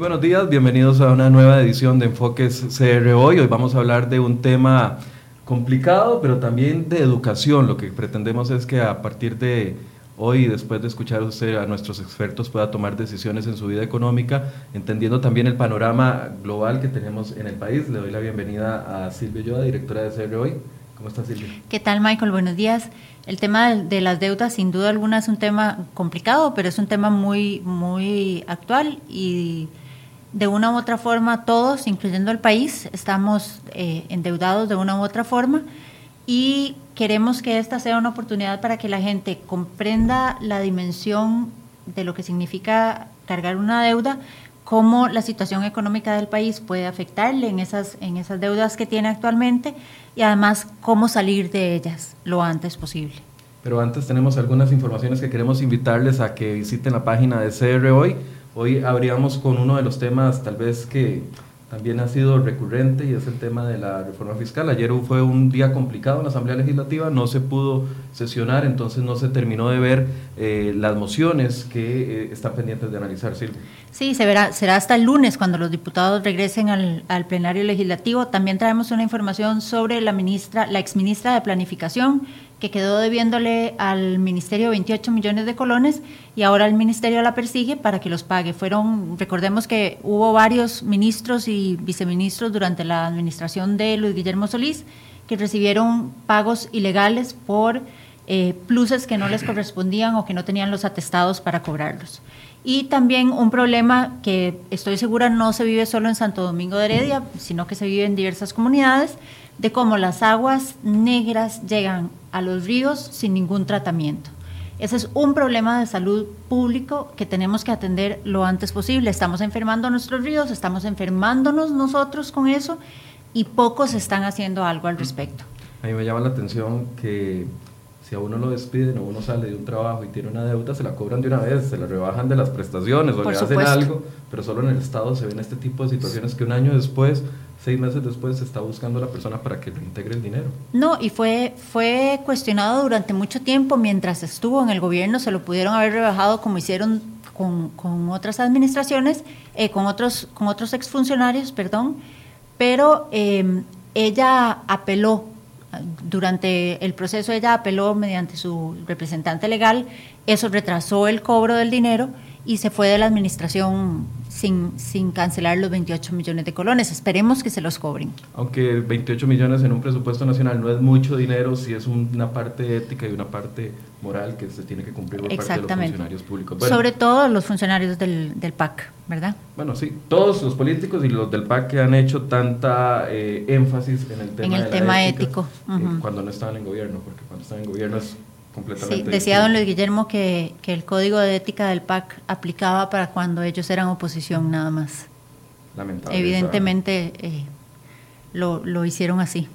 buenos días, bienvenidos a una nueva edición de Enfoques CR Hoy. Hoy vamos a hablar de un tema complicado, pero también de educación. Lo que pretendemos es que a partir de hoy, después de escuchar usted a nuestros expertos, pueda tomar decisiones en su vida económica, entendiendo también el panorama global que tenemos en el país. Le doy la bienvenida a Silvia Yoda, directora de CR Hoy. ¿Cómo está Silvia? ¿Qué tal, Michael? Buenos días. El tema de las deudas, sin duda alguna, es un tema complicado, pero es un tema muy, muy actual y de una u otra forma todos, incluyendo el país, estamos eh, endeudados de una u otra forma y queremos que esta sea una oportunidad para que la gente comprenda la dimensión de lo que significa cargar una deuda, cómo la situación económica del país puede afectarle en esas, en esas deudas que tiene actualmente y además cómo salir de ellas lo antes posible. Pero antes tenemos algunas informaciones que queremos invitarles a que visiten la página de CR Hoy Hoy abríamos con uno de los temas tal vez que también ha sido recurrente y es el tema de la reforma fiscal. Ayer fue un día complicado en la Asamblea Legislativa, no se pudo sesionar, entonces no se terminó de ver eh, las mociones que eh, están pendientes de analizar, Silvia. Sí, se verá, será hasta el lunes cuando los diputados regresen al, plenario legislativo. También traemos una información sobre la ministra, la exministra de Planificación, que quedó debiéndole al ministerio 28 millones de colones y ahora el ministerio la persigue para que los pague. Fueron, recordemos que hubo varios ministros y viceministros durante la administración de Luis Guillermo Solís que recibieron pagos ilegales por eh, pluses que no les correspondían o que no tenían los atestados para cobrarlos. Y también un problema que estoy segura no se vive solo en Santo Domingo de Heredia, sino que se vive en diversas comunidades, de cómo las aguas negras llegan a los ríos sin ningún tratamiento. Ese es un problema de salud público que tenemos que atender lo antes posible. Estamos enfermando nuestros ríos, estamos enfermándonos nosotros con eso y pocos están haciendo algo al respecto. A mí me llama la atención que si a uno lo despiden o uno sale de un trabajo y tiene una deuda, se la cobran de una vez, se la rebajan de las prestaciones o le hacen algo, pero solo en el Estado se ven este tipo de situaciones que un año después seis meses después se está buscando a la persona para que reintegre el dinero. No, y fue, fue cuestionado durante mucho tiempo, mientras estuvo en el gobierno, se lo pudieron haber rebajado como hicieron con, con otras administraciones, eh, con, otros, con otros exfuncionarios, perdón, pero eh, ella apeló, durante el proceso ella apeló mediante su representante legal, eso retrasó el cobro del dinero y se fue de la administración sin, sin cancelar los 28 millones de colones. Esperemos que se los cobren. Aunque 28 millones en un presupuesto nacional no es mucho dinero, sí es una parte ética y una parte moral que se tiene que cumplir por parte de los funcionarios públicos. Sobre todo los funcionarios del, del, PAC, ¿verdad? Bueno, sí, todos los políticos y los del PAC que han hecho tanta eh, énfasis en el tema, en el tema ético. Eh, cuando no estaban en gobierno, porque cuando estaban en gobierno es Sí, decía don Luis Guillermo que, que, el código de ética del PAC aplicaba para cuando ellos eran oposición nada más. Lamentable. Evidentemente eh, lo, lo, hicieron así.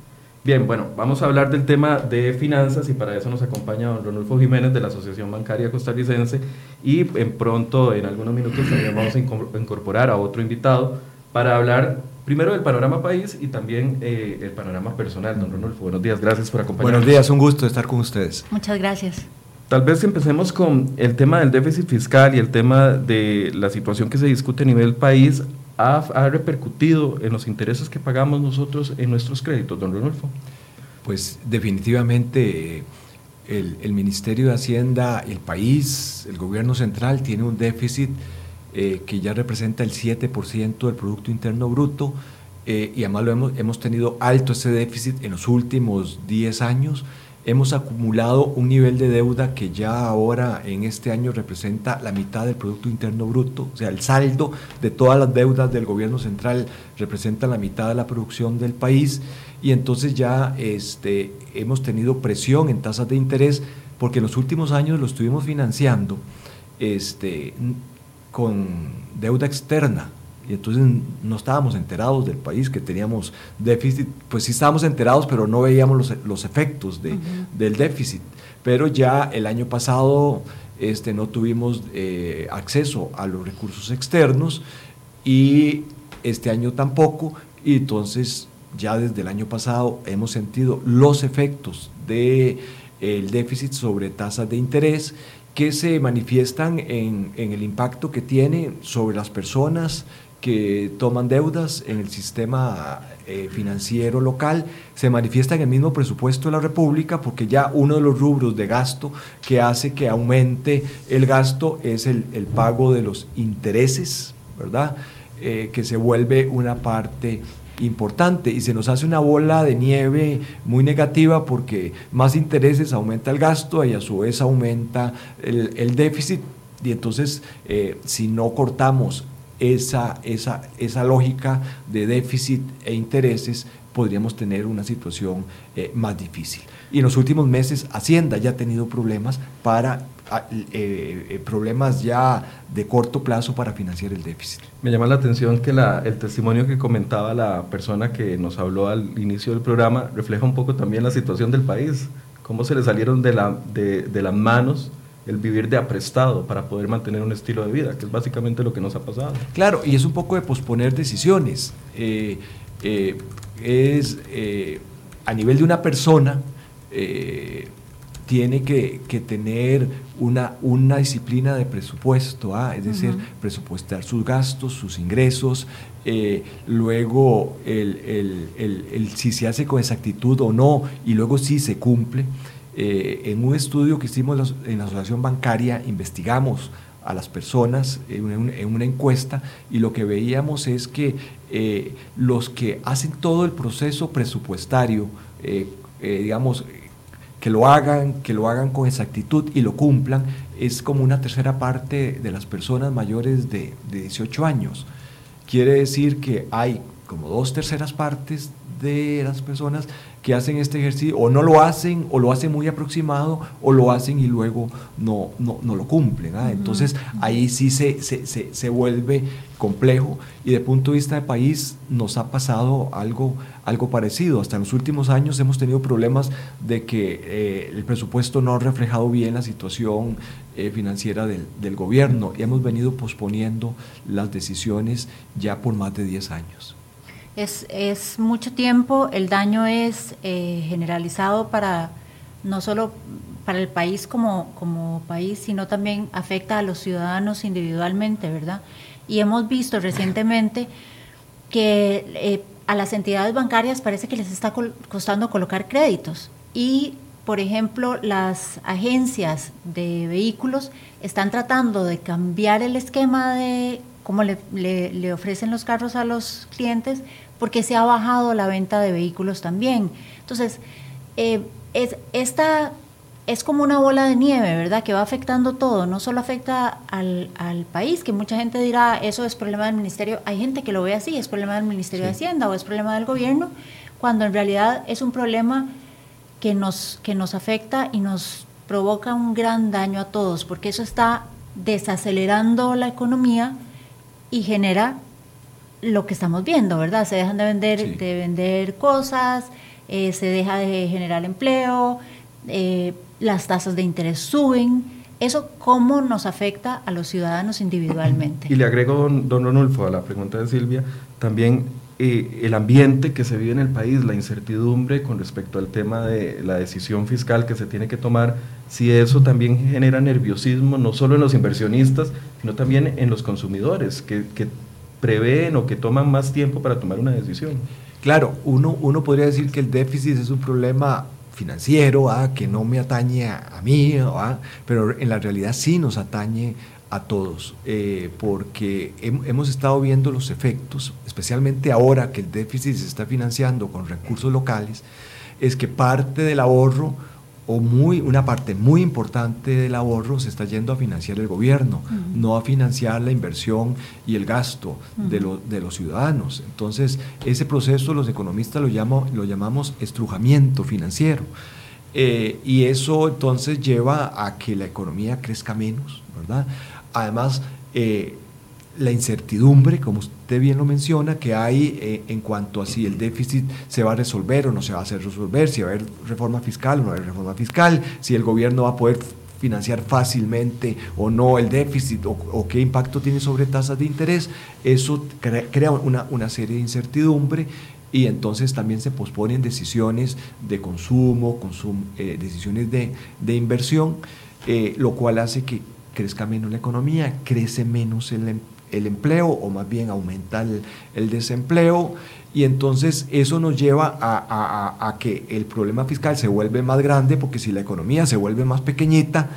Bien, bueno, vamos a hablar del tema de finanzas y para eso nos acompaña don Ronulfo Jiménez de la Asociación Bancaria Costarricense y en pronto, en algunos minutos, también vamos a incorporar a otro invitado para hablar primero del panorama país y también eh, el panorama personal. Don Ronulfo, buenos días, gracias por acompañarnos. Buenos días, un gusto estar con ustedes. Muchas gracias. Tal vez empecemos con el tema del déficit fiscal y el tema de la situación que se discute a nivel país. ¿Ha, ha repercutido en los intereses que pagamos nosotros en nuestros créditos, don Ronulfo? Pues definitivamente el, el Ministerio de Hacienda, el país, el gobierno central tiene un déficit eh, que ya representa el 7% del Producto Interno Bruto, eh, y además lo hemos, hemos tenido alto ese déficit en los últimos 10 años. Hemos acumulado un nivel de deuda que ya ahora en este año representa la mitad del Producto Interno Bruto, o sea, el saldo de todas las deudas del gobierno central representa la mitad de la producción del país y entonces ya este, hemos tenido presión en tasas de interés porque en los últimos años lo estuvimos financiando este, con deuda externa. Y entonces no estábamos enterados del país que teníamos déficit, pues sí estábamos enterados, pero no veíamos los, los efectos de, del déficit. Pero ya el año pasado este, no tuvimos eh, acceso a los recursos externos y este año tampoco. Y entonces ya desde el año pasado hemos sentido los efectos del el déficit sobre tasas de interés que se manifiestan en, el impacto que tiene sobre las personas que toman deudas en el sistema eh, financiero local, se manifiesta en el mismo presupuesto de la República porque ya uno de los rubros de gasto que hace que aumente el gasto es el, pago de los intereses, ¿verdad? Eh, que se vuelve una parte importante y se nos hace una bola de nieve muy negativa porque más intereses aumenta el gasto y a su vez aumenta el, déficit. Y entonces eh, si no cortamos esa, esa, esa lógica de déficit e intereses podríamos tener una situación eh, más difícil. Y en los últimos meses Hacienda ya ha tenido problemas para ah, eh, eh, problemas ya de corto plazo para financiar el déficit. Me llama la atención que la, el testimonio que comentaba la persona que nos habló al inicio del programa refleja un poco también la situación del país, cómo se le salieron de, la, de, de las manos el vivir de aprestado para poder mantener un estilo de vida, que es básicamente lo que nos ha pasado. Claro, y es un poco de posponer decisiones. Eh, eh, es eh, a nivel de una persona, tiene que, tener una, una, disciplina de presupuesto, ¿ah? es decir, presupuestar sus gastos, sus ingresos, luego el, el, si se hace con exactitud o no, y luego si se cumple. Eh, en un estudio que hicimos en la Asociación Bancaria, investigamos a las personas en, una encuesta y lo que veíamos es que eh, los que hacen todo el proceso presupuestario, eh, digamos, que lo hagan, que lo hagan con exactitud y lo cumplan, es como una tercera parte de las personas mayores de, de 18 años. Quiere decir que hay como dos terceras partes de las personas que hacen este ejercicio o no lo hacen o lo hacen muy aproximado o lo hacen y luego no, no, no lo cumplen. ¿ah? Entonces ahí sí se, se, se, vuelve complejo y de punto de vista de país nos ha pasado algo, algo parecido. Hasta en los últimos años hemos tenido problemas de que eh, el presupuesto no ha reflejado bien la situación eh, financiera del, del gobierno y hemos venido posponiendo las decisiones ya por más de 10 años. Es, es mucho tiempo, el daño es eh, generalizado para no solo para el país como, como país, sino también afecta a los ciudadanos individualmente, ¿verdad? Y hemos visto recientemente que eh, a las entidades bancarias parece que les está costando colocar créditos. Y, por ejemplo, las agencias de vehículos están tratando de cambiar el esquema de cómo le, le ofrecen los carros a los clientes porque se ha bajado la venta de vehículos también. Entonces, eh, es, esta es como una bola de nieve, ¿verdad? Que va afectando todo, no solo afecta al, país, que mucha gente dirá, eso es problema del ministerio, hay gente que lo ve así, es problema del Ministerio de Hacienda o es problema del gobierno, cuando en realidad es un problema que nos, que nos afecta y nos provoca un gran daño a todos, porque eso está desacelerando la economía y genera lo que estamos viendo, ¿verdad? Se dejan de vender, de vender cosas, eh, se deja de generar empleo, eh, las tasas de interés suben. ¿Eso cómo nos afecta a los ciudadanos individualmente? Y le agrego, don, don Ronulfo, a la pregunta de Silvia, también eh, el ambiente que se vive en el país, la incertidumbre con respecto al tema de la decisión fiscal que se tiene que tomar, si eso también genera nerviosismo, no solo en los inversionistas, sino también en los consumidores, que, que prevén o que toman más tiempo para tomar una decisión. Claro, uno, uno podría decir que el déficit es un problema financiero, ¿ah? que no me atañe a, mí, ¿ah? pero en la realidad sí nos atañe a todos, eh, porque hemos estado viendo los efectos, especialmente ahora que el déficit se está financiando con recursos locales, es que parte del ahorro o muy, una parte muy importante del ahorro se está yendo a financiar el gobierno, no a financiar la inversión y el gasto de, de, los ciudadanos. Entonces, ese proceso los economistas lo, llamo, lo llamamos estrujamiento financiero. Eh, y eso entonces lleva a que la economía crezca menos, ¿verdad? Además, eh, la incertidumbre, como usted bien lo menciona, que hay eh, en cuanto a si el déficit se va a resolver o no se va a hacer resolver, si va a haber reforma fiscal o no va a haber reforma fiscal, si el gobierno va a poder financiar fácilmente o no el déficit o, qué impacto tiene sobre tasas de interés, eso crea una, una serie de incertidumbre y entonces también se posponen decisiones de consumo, eh, decisiones de, de inversión, eh, lo cual hace que crezca menos la economía, crece menos el, el empleo o más bien aumenta el, desempleo y entonces eso nos lleva a, que el problema fiscal se vuelve más grande porque si la economía se vuelve más pequeñita,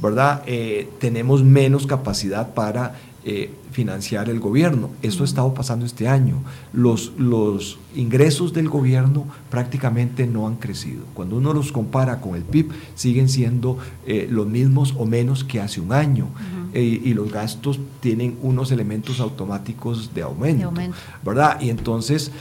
¿verdad? Eh, tenemos menos capacidad para eh, financiar el gobierno. Esto ha estado pasando este año. Los, los ingresos del gobierno prácticamente no han crecido. Cuando uno los compara con el PIB, siguen siendo eh, los mismos o menos que hace un año. Eh, y los gastos tienen unos elementos automáticos de aumento, ¿verdad? Y entonces,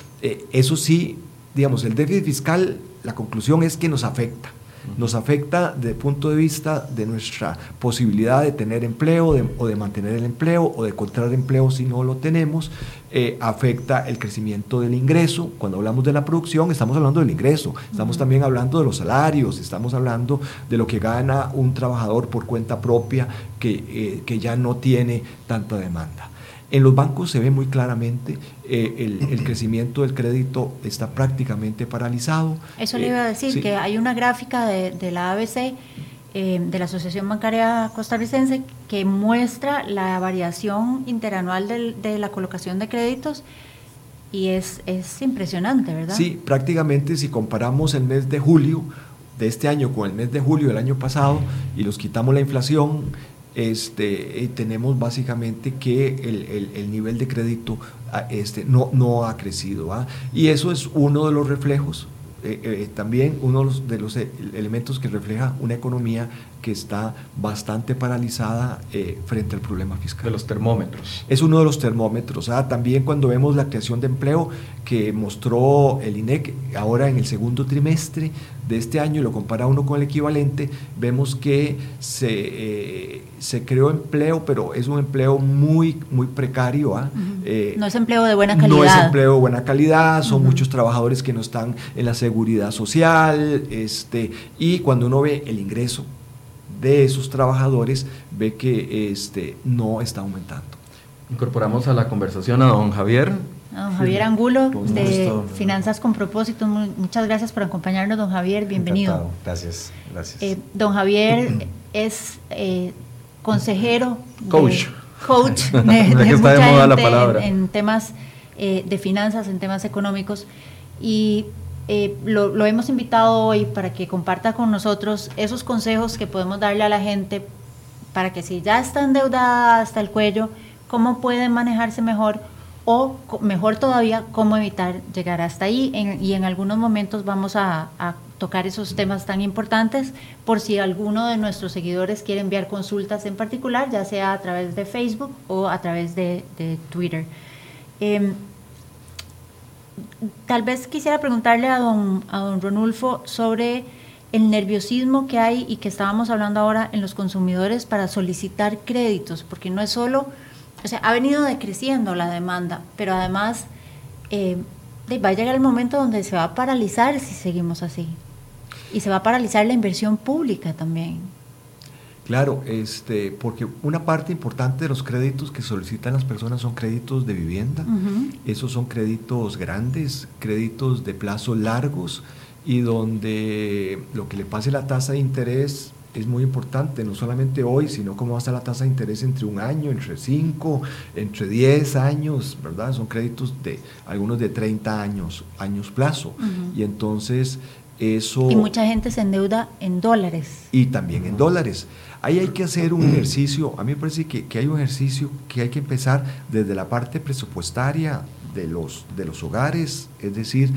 eso sí, digamos, el déficit fiscal, la conclusión es que nos afecta nos afecta desde el punto de vista de nuestra posibilidad de tener empleo o de mantener el empleo o de encontrar empleo si no lo tenemos, eh, afecta el crecimiento del ingreso. Cuando hablamos de la producción estamos hablando del ingreso, estamos también hablando de los salarios, estamos hablando de lo que gana un trabajador por cuenta propia que, eh, que ya no tiene tanta demanda. En los bancos se ve muy claramente eh, el, crecimiento del crédito está prácticamente paralizado. Eso le iba a decir, eh, que hay una gráfica de, la ABC, eh, de la Asociación Bancaria Costarricense, que muestra la variación interanual de la colocación de créditos y es, es impresionante, ¿verdad? Sí, prácticamente si comparamos el mes de julio de este año con el mes de julio del año pasado y los quitamos la inflación, este, tenemos básicamente que el, nivel de crédito ah, este, no, no ha crecido. Y eso es uno de los reflejos, eh, eh, también uno de los, elementos que refleja una economía que está bastante paralizada eh, frente al problema fiscal. De los termómetros. Es uno de los termómetros. ¿ah? También cuando vemos la creación de empleo que mostró el INEC ahora en el segundo trimestre de este año y lo compara uno con el equivalente, vemos que se, eh, se creó empleo, pero es un empleo muy, muy precario. ¿ah? Eh, no es empleo de buena calidad. No es empleo de buena calidad, son muchos trabajadores que no están en la seguridad social, este, y cuando uno ve el ingreso de esos trabajadores ve que este, no está aumentando. Incorporamos a la conversación a don Javier. don Javier Angulo, de Finanzas con Propósito. Muchas gracias por acompañarnos, don Javier. Bienvenido. Gracias, gracias. Eh, don Javier es eh, consejero. Coach. coach de, mucha gente En, temas eh, de finanzas, en temas económicos. Y eh, lo, hemos invitado hoy para que comparta con nosotros esos consejos que podemos darle a la gente para que si ya está endeudada hasta el cuello, cómo pueden manejarse mejor o mejor todavía, cómo evitar llegar hasta ahí. y en algunos momentos vamos a, tocar esos temas tan importantes por si alguno de nuestros seguidores quiere enviar consultas en particular, ya sea a través de Facebook o a través de, Twitter. Em, tal vez quisiera preguntarle a don, a don Ronulfo sobre el nerviosismo que hay y que estábamos hablando ahora en los consumidores para solicitar créditos, porque no es solo, o sea, ha venido decreciendo la demanda, pero además eh, va a llegar el momento donde se va a paralizar si seguimos así. Y se va a paralizar la inversión pública también. Claro, este, porque una parte importante de los créditos que solicitan las personas son créditos de vivienda. Esos son créditos grandes, créditos de plazo largos y donde lo que le pase la tasa de interés es muy importante, no solamente hoy, sino cómo va a estar la tasa de interés entre un año, entre cinco, entre diez años, ¿verdad? Son créditos de algunos de 30 años, años plazo. Y entonces eso... Y mucha gente se endeuda en dólares. Y también en dólares. Ahí hay que hacer un ejercicio, a mí me parece que, hay un ejercicio que hay que empezar desde la parte presupuestaria de los, de los hogares, es decir,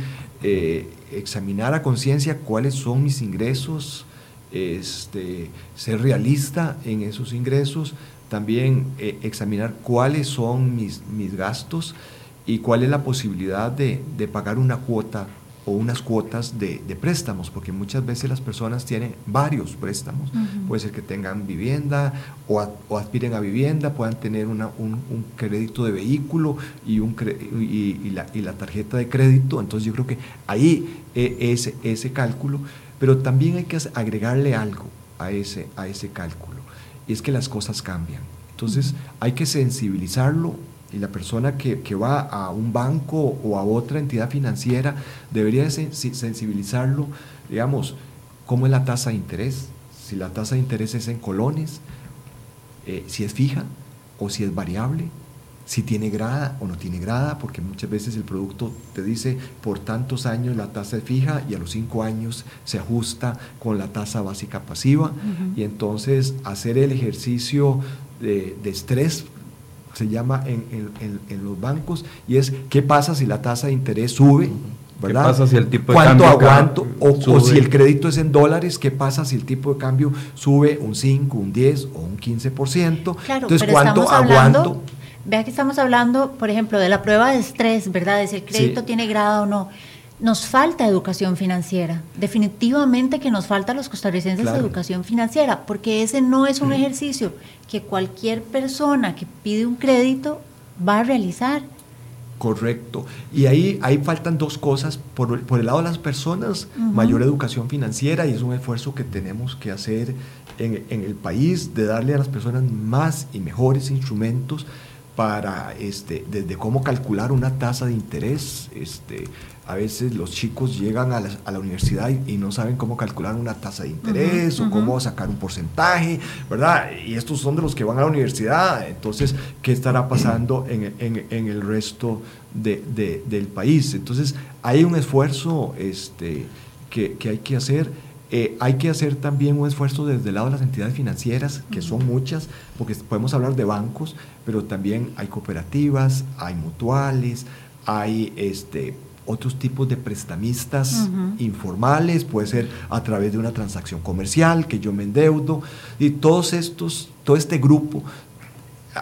eh, examinar a conciencia cuáles son mis ingresos, este, ser realista en esos ingresos, también eh, examinar cuáles son mis, mis gastos y cuál es la posibilidad de, de pagar una cuota o unas cuotas de, préstamos, porque muchas veces las personas tienen varios préstamos. Puede ser que tengan vivienda o, aspiren a vivienda, puedan tener un, crédito de vehículo y, un, y, la, tarjeta de crédito. Entonces yo creo que ahí e, ese, ese cálculo, pero también hay que agregarle algo a ese, a ese cálculo, y es que las cosas cambian. Entonces hay que sensibilizarlo y la persona que, va a un banco o a otra entidad financiera debería sensibilizarlo, digamos, cómo es la tasa de interés, si la tasa de interés es en colones, eh, si es fija o si es variable, si tiene grada o no tiene grada, porque muchas veces el producto te dice por tantos años la tasa es fija y a los cinco años se ajusta con la tasa básica pasiva. Y entonces hacer el ejercicio de, estrés se llama en, los bancos y es qué pasa si la tasa de interés sube. ¿verdad? ¿Qué pasa si el tipo de ¿Cuánto aguanto? O, si el crédito es en dólares, ¿qué pasa si el tipo de cambio sube un 5, un 10 o un 15%? Entonces, ¿cuánto aguanto? Vea que estamos hablando, por ejemplo, de la prueba de estrés, ¿verdad? De si el crédito tiene grado o no. Nos falta educación financiera. Definitivamente que nos falta a los costarricenses educación financiera, porque ese no es un ejercicio que cualquier persona que pide un crédito va a realizar. Correcto. Y ahí, ahí faltan dos cosas. Por, por el lado de las personas, mayor educación financiera y es un esfuerzo que tenemos que hacer en, en el país de darle a las personas más y mejores instrumentos para este, desde cómo calcular una tasa de interés. Este, a veces los chicos llegan a la, universidad y, no saben cómo calcular una tasa de interés o cómo sacar un porcentaje, ¿verdad? Y estos son de los que van a la universidad. Entonces, ¿qué estará pasando en, en, el resto de, del país? Entonces, hay un esfuerzo este, que, que hay que hacer eh, hay que hacer también un esfuerzo desde el lado de las entidades financieras, que son muchas, porque podemos hablar de bancos, pero también hay cooperativas, hay mutuales, hay este, otros tipos de prestamistas informales, puede ser a través de una transacción comercial, que yo me endeudo, y todos estos, todo este grupo,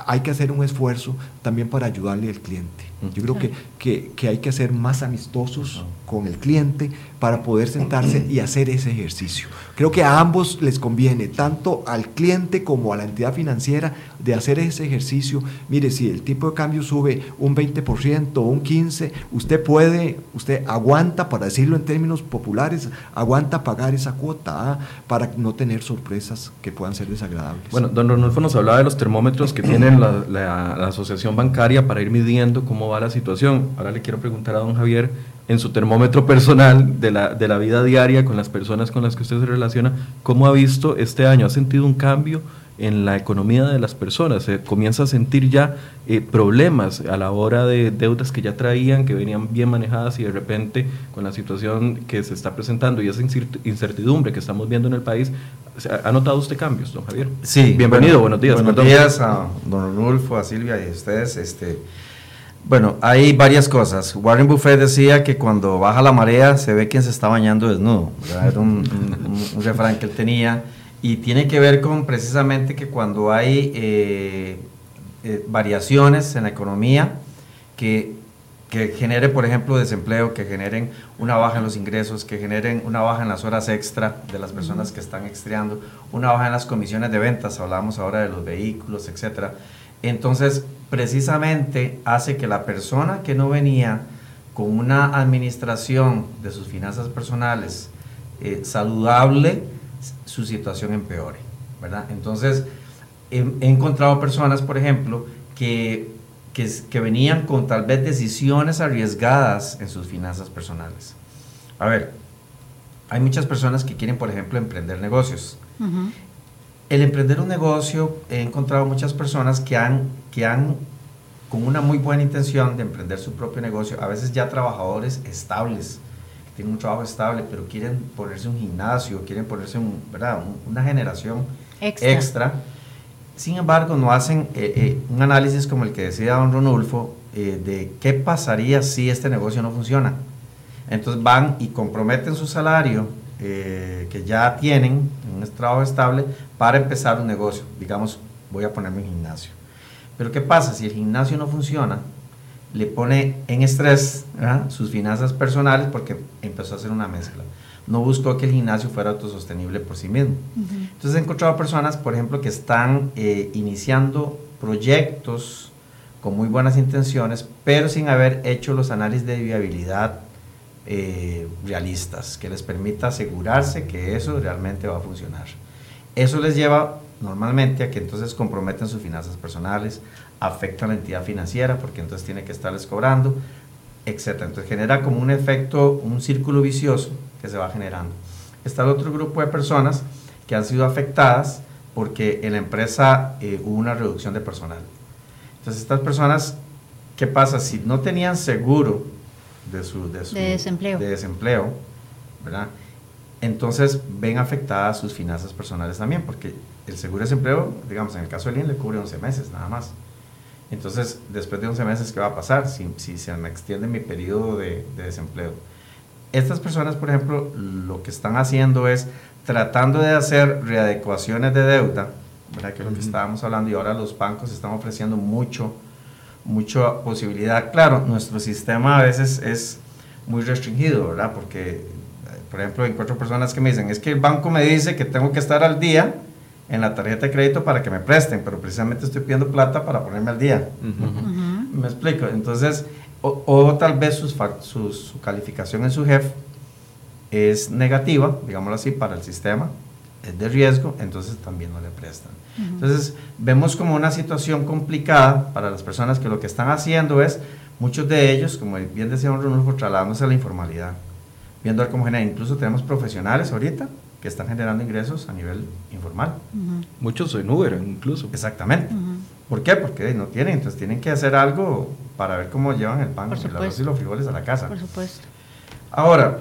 hay que hacer un esfuerzo también para ayudarle al cliente. Yo creo que, que, hay que ser más amistosos con el cliente para poder sentarse y hacer ese ejercicio. Creo que a ambos les conviene, tanto al cliente como a la entidad financiera, de hacer ese ejercicio. Mire, si el tipo de cambio sube un 20% o un 15%, usted puede, usted aguanta, para decirlo en términos populares, aguanta pagar esa cuota ¿ah? para no tener sorpresas que puedan ser desagradables. Bueno, don Ronolfo nos hablaba de los termómetros que tiene la asociación bancaria para ir midiendo cómo va la situación. Ahora le quiero preguntar a don Javier, en su termómetro personal de la, de la vida diaria con las personas con las que usted se relaciona, ¿cómo ha visto este año? ¿Ha sentido un cambio en la economía de las personas? ¿Se comienza a sentir ya eh, problemas a la hora de deudas que ya traían, que venían bien manejadas y de repente con la situación que se está presentando y esa incertidumbre que estamos viendo en el país, ¿ha notado usted cambios, don Javier? Sí. Bienvenido, buenos días. Buenos días a don Rulfo, a Silvia y a ustedes. Este, bueno, hay varias cosas. Warren Buffett decía que cuando baja la marea se ve quien se está bañando desnudo. Era un, refrán que él tenía y tiene que ver con precisamente que cuando hay eh, eh, variaciones en la economía que, que genere, por ejemplo, desempleo, que generen una baja en los ingresos, que generen una baja en las horas extra de las personas que están extriando, una baja en las comisiones de ventas, hablamos ahora de los vehículos, etcétera. Entonces, precisamente hace que la persona que no venía con una administración de sus finanzas personales eh, saludable, su situación empeore, ¿verdad? Entonces, he, encontrado personas, por ejemplo, que, que, venían con tal vez decisiones arriesgadas en sus finanzas personales. A ver, hay muchas personas que quieren, por ejemplo, emprender negocios. El emprender un negocio, he encontrado muchas personas que han, que han, con una muy buena intención de emprender su propio negocio, a veces ya trabajadores estables, que tienen un trabajo estable, pero quieren ponerse un gimnasio, quieren ponerse un, ¿verdad? una generación extra. Sin embargo, no hacen eh, eh, un análisis como el que decía don Ronulfo eh, de qué pasaría si este negocio no funciona. Entonces van y comprometen su salario que ya tienen, un trabajo estable, para empezar un negocio. Digamos, voy a ponerme un gimnasio. Pero ¿qué pasa? Si el gimnasio no funciona, le pone en estrés sus finanzas personales porque empezó a hacer una mezcla. No buscó que el gimnasio fuera autosostenible por sí mismo. Entonces he encontrado personas, por ejemplo, que están eh, iniciando proyectos con muy buenas intenciones, pero sin haber hecho los análisis de viabilidad eh, realistas, que les permita asegurarse que eso realmente va a funcionar. Eso les lleva normalmente a que entonces comprometen sus finanzas personales, afecta a la entidad financiera porque entonces tiene que estarles cobrando, etc. Entonces genera como un efecto, un círculo vicioso que se va generando. Está el otro grupo de personas que han sido afectadas porque en la empresa eh, hubo una reducción de personal. Entonces estas personas ¿Qué pasa? Si no tenían seguro de su, de desempleo. de desempleo, ¿verdad? Entonces ven afectadas sus finanzas personales también, porque el seguro de desempleo, digamos, en el caso de alguien le cubre 11 meses nada más. Entonces, después de 11 meses, ¿qué va a pasar si, si se me extiende mi periodo de, de desempleo? Estas personas, por ejemplo, lo que están haciendo es tratando de hacer readecuaciones de deuda, ¿verdad? que es lo que estábamos hablando, y ahora los bancos están ofreciendo mucho, mucha posibilidad. Claro, nuestro sistema a veces es muy restringido, ¿verdad? Porque, por ejemplo, encuentro personas que me dicen, es que el banco me dice que tengo que estar al día en la tarjeta de crédito para que me presten, pero precisamente estoy pidiendo plata para ponerme al día. ¿Me explico? Entonces, o, tal vez sus, su calificación en su jefe es negativa, digámoslo así, para el sistema, es de riesgo, entonces también no le prestan. Entonces, vemos como una situación complicada para las personas que lo que están haciendo es, muchos de ellos, como bien decía don Runulfo, trasladándose a la informalidad, viendo cómo genera. Incluso tenemos profesionales ahorita que están generando ingresos a nivel informal. Muchos en Uber, incluso. Exactamente. ¿Por qué? Porque no tienen, entonces tienen que hacer algo para ver cómo llevan el pan, el arroz y los frijoles a la casa. Por supuesto. Ahora,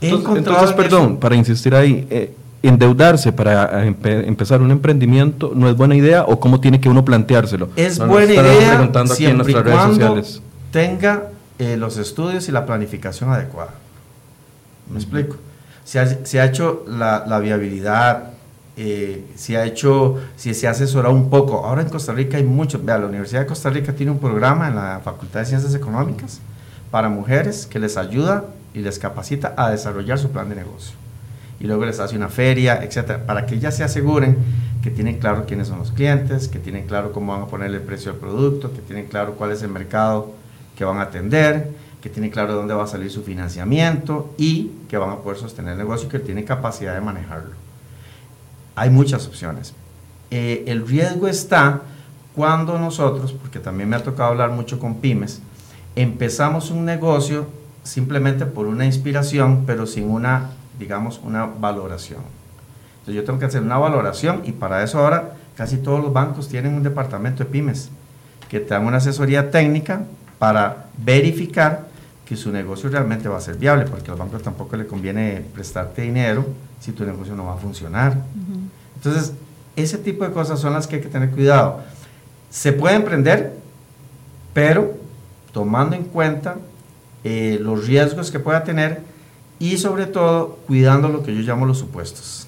entonces, perdón, para insistir ahí, eh, endeudarse para eh, empezar un emprendimiento no es buena idea o cómo tiene que uno planteárselo. Es buena idea siempre y cuando tenga eh, los estudios y la planificación adecuada. ¿Me explico? Se ha, se ha, hecho la, la viabilidad, eh, se ha hecho, si se ha asesorado un poco. Ahora en Costa Rica hay mucho, vea, la Universidad de Costa Rica tiene un programa en la Facultad de Ciencias Económicas para mujeres que les ayuda y les capacita a desarrollar su plan de negocio. Y luego les hace una feria, etcétera, para que ellas se aseguren que tienen claro quiénes son los clientes, que tienen claro cómo van a ponerle el precio al producto, que tienen claro cuál es el mercado que van a atender, que tienen claro dónde va a salir su financiamiento y que van a poder sostener el negocio y que tienen capacidad de manejarlo hay muchas opciones. Eh, el riesgo está cuando nosotros, porque también me ha tocado hablar mucho con pymes, empezamos un negocio simplemente por una inspiración, pero sin una, digamos, una valoración. Entonces yo tengo que hacer una valoración y para eso ahora casi todos los bancos tienen un departamento de pymes que te dan una asesoría técnica para verificar que su negocio realmente va a ser viable, porque al banco tampoco le conviene prestarte dinero si tu negocio no va a funcionar. Entonces, ese tipo de cosas son las que hay que tener cuidado. Se puede emprender, pero tomando en cuenta eh, los riesgos que pueda tener y sobre todo cuidando lo que yo llamo los supuestos.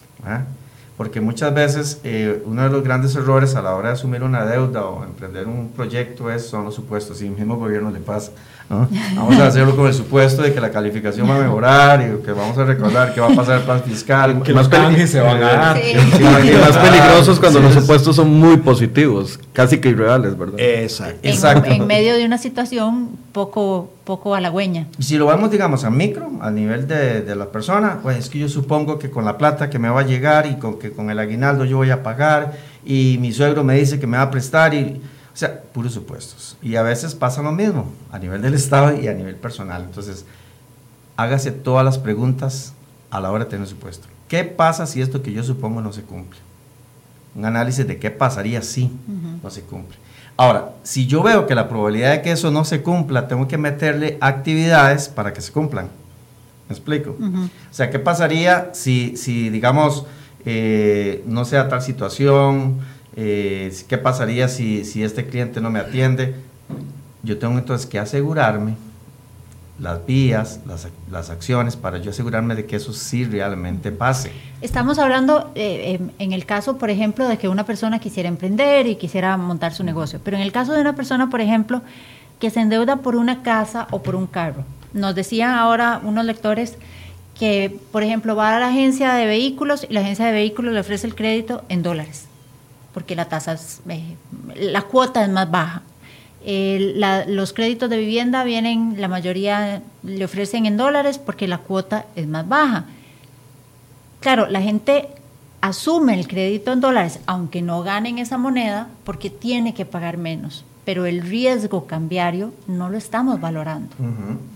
Porque muchas veces eh, uno de los grandes errores a la hora de asumir una deuda o emprender un proyecto es, son los supuestos, y el mismo gobierno le pasa. Vamos a hacerlo con el supuesto de que la calificación va a mejorar y que vamos a recordar que va a pasar el plan fiscal. Que los canjes se van a dar. más peligrosos cuando los supuestos son muy positivos, casi que irreales, ¿verdad? Exacto. En, en medio de una situación poco, poco halagüeña. Y si lo vemos, digamos, a micro, a nivel de, de, la persona, pues es que yo supongo que con la plata que me va a llegar y con que con el aguinaldo yo voy a pagar y mi suegro me dice que me va a prestar y o sea, puros supuestos. Y a veces pasa lo mismo a nivel del Estado y a nivel personal. Entonces, hágase todas las preguntas a la hora de tener supuesto. ¿Qué pasa si esto que yo supongo no se cumple? Un análisis de qué pasaría si no se cumple. Ahora, si yo veo que la probabilidad de que eso no se cumpla, tengo que meterle actividades para que se cumplan. ¿Me explico? O sea, ¿qué pasaría si, si digamos, eh, no sea tal situación, eh, qué pasaría si, si, este cliente no me atiende. Yo tengo entonces que asegurarme las vías, las, las, acciones para yo asegurarme de que eso sí realmente pase. Estamos hablando eh, en el caso, por ejemplo, de que una persona quisiera emprender y quisiera montar su negocio, pero en el caso de una persona, por ejemplo, que se endeuda por una casa o por un carro. Nos decían ahora unos lectores que, por ejemplo, va a la agencia de vehículos y la agencia de vehículos le ofrece el crédito en dólares porque la tasa es, eh, la cuota es más baja. los créditos de vivienda vienen, la mayoría le ofrecen en dólares porque la cuota es más baja. Claro, la gente asume el crédito en dólares, aunque no ganen esa moneda, porque tiene que pagar menos. Pero el riesgo cambiario no lo estamos valorando,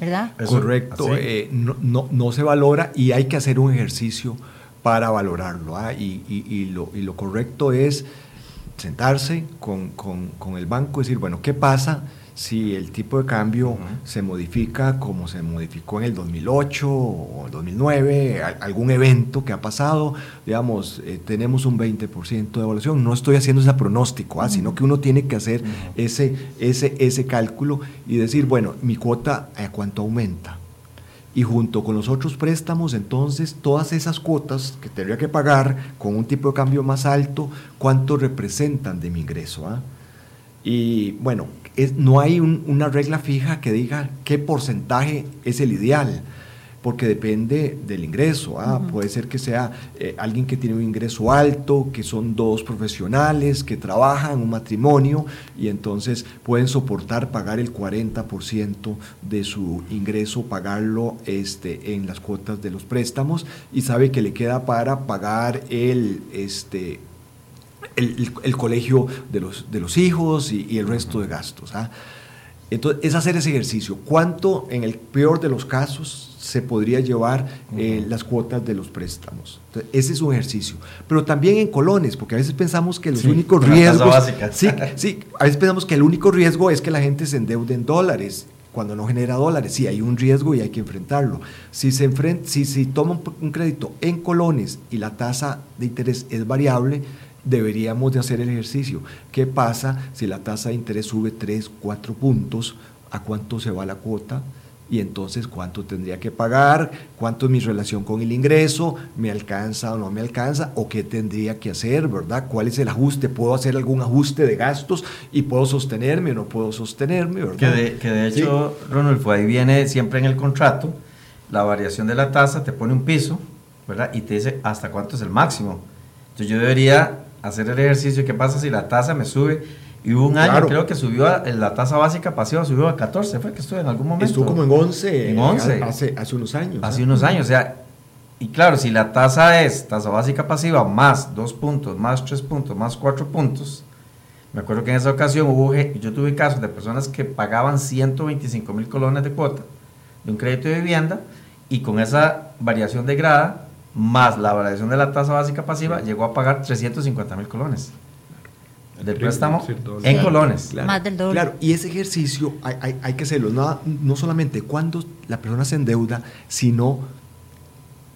¿verdad? Correcto, eh, no, no, no, se valora y hay que hacer un ejercicio para valorarlo. ¿ah? Y, y, lo, y lo correcto es sentarse con, con, con, el banco y decir, bueno, ¿qué pasa si el tipo de cambio se modifica como se modificó en el 2008 o el 2009, algún evento que ha pasado, digamos, eh, tenemos un 20% de evaluación. No estoy haciendo ese pronóstico, ¿ah? sino que uno tiene que hacer ese, ese, ese cálculo y decir, bueno, mi cuota, ¿a cuánto aumenta? Y junto con los otros préstamos, entonces todas esas cuotas que tendría que pagar con un tipo de cambio más alto, ¿cuánto representan de mi ingreso? Ah? Y bueno, no hay una regla fija que diga qué porcentaje es el ideal, porque depende del ingreso. ¿ah? Puede ser que sea eh, alguien que tiene un ingreso alto, que son dos profesionales, que trabajan un matrimonio y entonces pueden soportar pagar el 40% de su ingreso, pagarlo este, en las cuotas de los préstamos y sabe que le queda para pagar el... Este, el, colegio de los, de los hijos y, el resto de gastos. ¿ah? Entonces, es hacer ese ejercicio. ¿Cuánto, en el peor de los casos, se podría llevar eh, las cuotas de los préstamos? ese es un ejercicio. Pero también en colones, porque a veces pensamos que los únicos riesgos... Sí, sí, a veces pensamos que el único riesgo es que la gente se endeude en dólares cuando no genera dólares. Sí, hay un riesgo y hay que enfrentarlo. Si se enfrenta, si, si toma un crédito en colones y la tasa de interés es variable, deberíamos de hacer el ejercicio. ¿Qué pasa si la tasa de interés sube 3, 4 puntos? ¿A cuánto se va la cuota? Y entonces, ¿cuánto tendría que pagar? ¿Cuánto es mi relación con el ingreso? ¿Me alcanza o no me alcanza? ¿O qué tendría que hacer? ¿Verdad? ¿Cuál es el ajuste? ¿Puedo hacer algún ajuste de gastos? ¿Y puedo sostenerme o no puedo sostenerme? ¿verdad? Que de, que de hecho, Ronald, ahí viene siempre en el contrato, la variación de la tasa te pone un piso, ¿verdad? Y te dice hasta cuánto es el máximo. Entonces yo debería hacer el ejercicio, ¿qué pasa si la tasa me sube? Y hubo un año, creo que subió, la tasa básica pasiva subió a 14, fue que estuve en algún momento. Estuvo como en 11. En 11. Hace, hace unos años. Hace unos años, o sea, y claro, si la tasa es tasa básica pasiva más 2 puntos, más 3 puntos, más 4 puntos, me acuerdo que en esa ocasión hubo, yo tuve casos de personas que pagaban 125 mil colones de cuota de un crédito de vivienda y con esa variación de grada más la variación de la tasa básica pasiva, llegó a pagar 350 mil colones del préstamo en colones. Más del doble. Claro, y ese ejercicio hay, hay, que hacerlo, no, no, solamente cuando la persona se endeuda, sino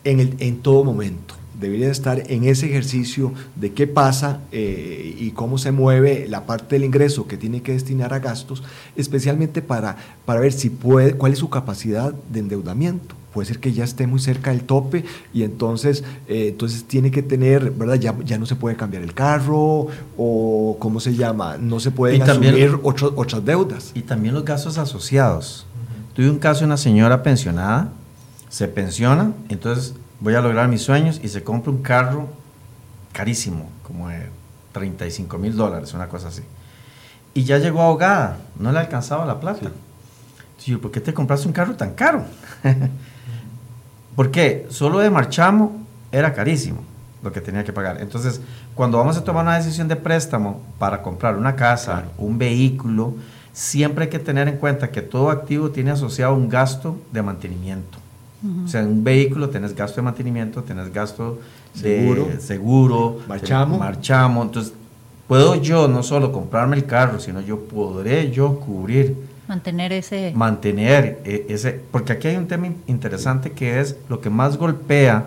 en, el, en todo momento. Debería estar en ese ejercicio de qué pasa eh, y cómo se mueve la parte del ingreso que tiene que destinar a gastos, especialmente para, para ver si puede, cuál es su capacidad de endeudamiento puede ser que ya esté muy cerca del tope y entonces, eh, entonces tiene que tener, ¿verdad? Ya, ya no se puede cambiar el carro o, ¿cómo se llama? No se pueden asumir otras deudas. Y también los gastos asociados. Tuve un caso de una señora pensionada, se pensiona, entonces voy a lograr mis sueños y se compra un carro carísimo, como de 35 mil dólares, una cosa así. Y ya llegó ahogada, no le alcanzaba la plata. Sí. ¿por qué te compraste un carro tan caro? Porque solo de marchamo era carísimo lo que tenía que pagar. Entonces, cuando vamos a tomar una decisión de préstamo para comprar una casa, un vehículo, siempre hay que tener en cuenta que todo activo tiene asociado un gasto de mantenimiento. O sea, en un vehículo tenés gasto de mantenimiento, tenés gasto de seguro, seguro marchamo. marchamo. Entonces, puedo yo no solo comprarme el carro, sino yo podré yo cubrir Mantener ese... Mantener e, ese... Porque aquí hay un tema interesante que es lo que más golpea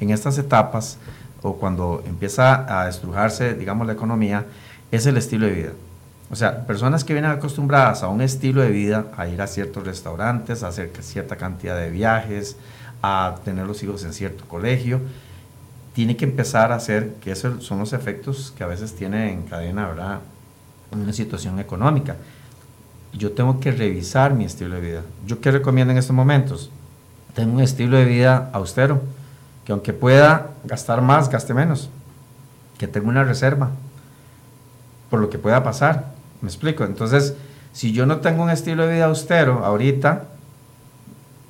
en estas etapas o cuando empieza a estrujarse, digamos, la economía, es el estilo de vida. O sea, personas que vienen acostumbradas a un estilo de vida, a ir a ciertos restaurantes, a hacer cierta cantidad de viajes, a tener los hijos en cierto colegio, tiene que empezar a hacer, que esos son los efectos que a veces tiene en cadena, ¿verdad? Una situación económica yo tengo que revisar mi estilo de vida. ¿Yo qué recomiendo en estos momentos? Tengo un estilo de vida austero, que aunque pueda gastar más, gaste menos, que tenga una reserva, por lo que pueda pasar. ¿Me explico? Entonces, si yo no tengo un estilo de vida austero ahorita,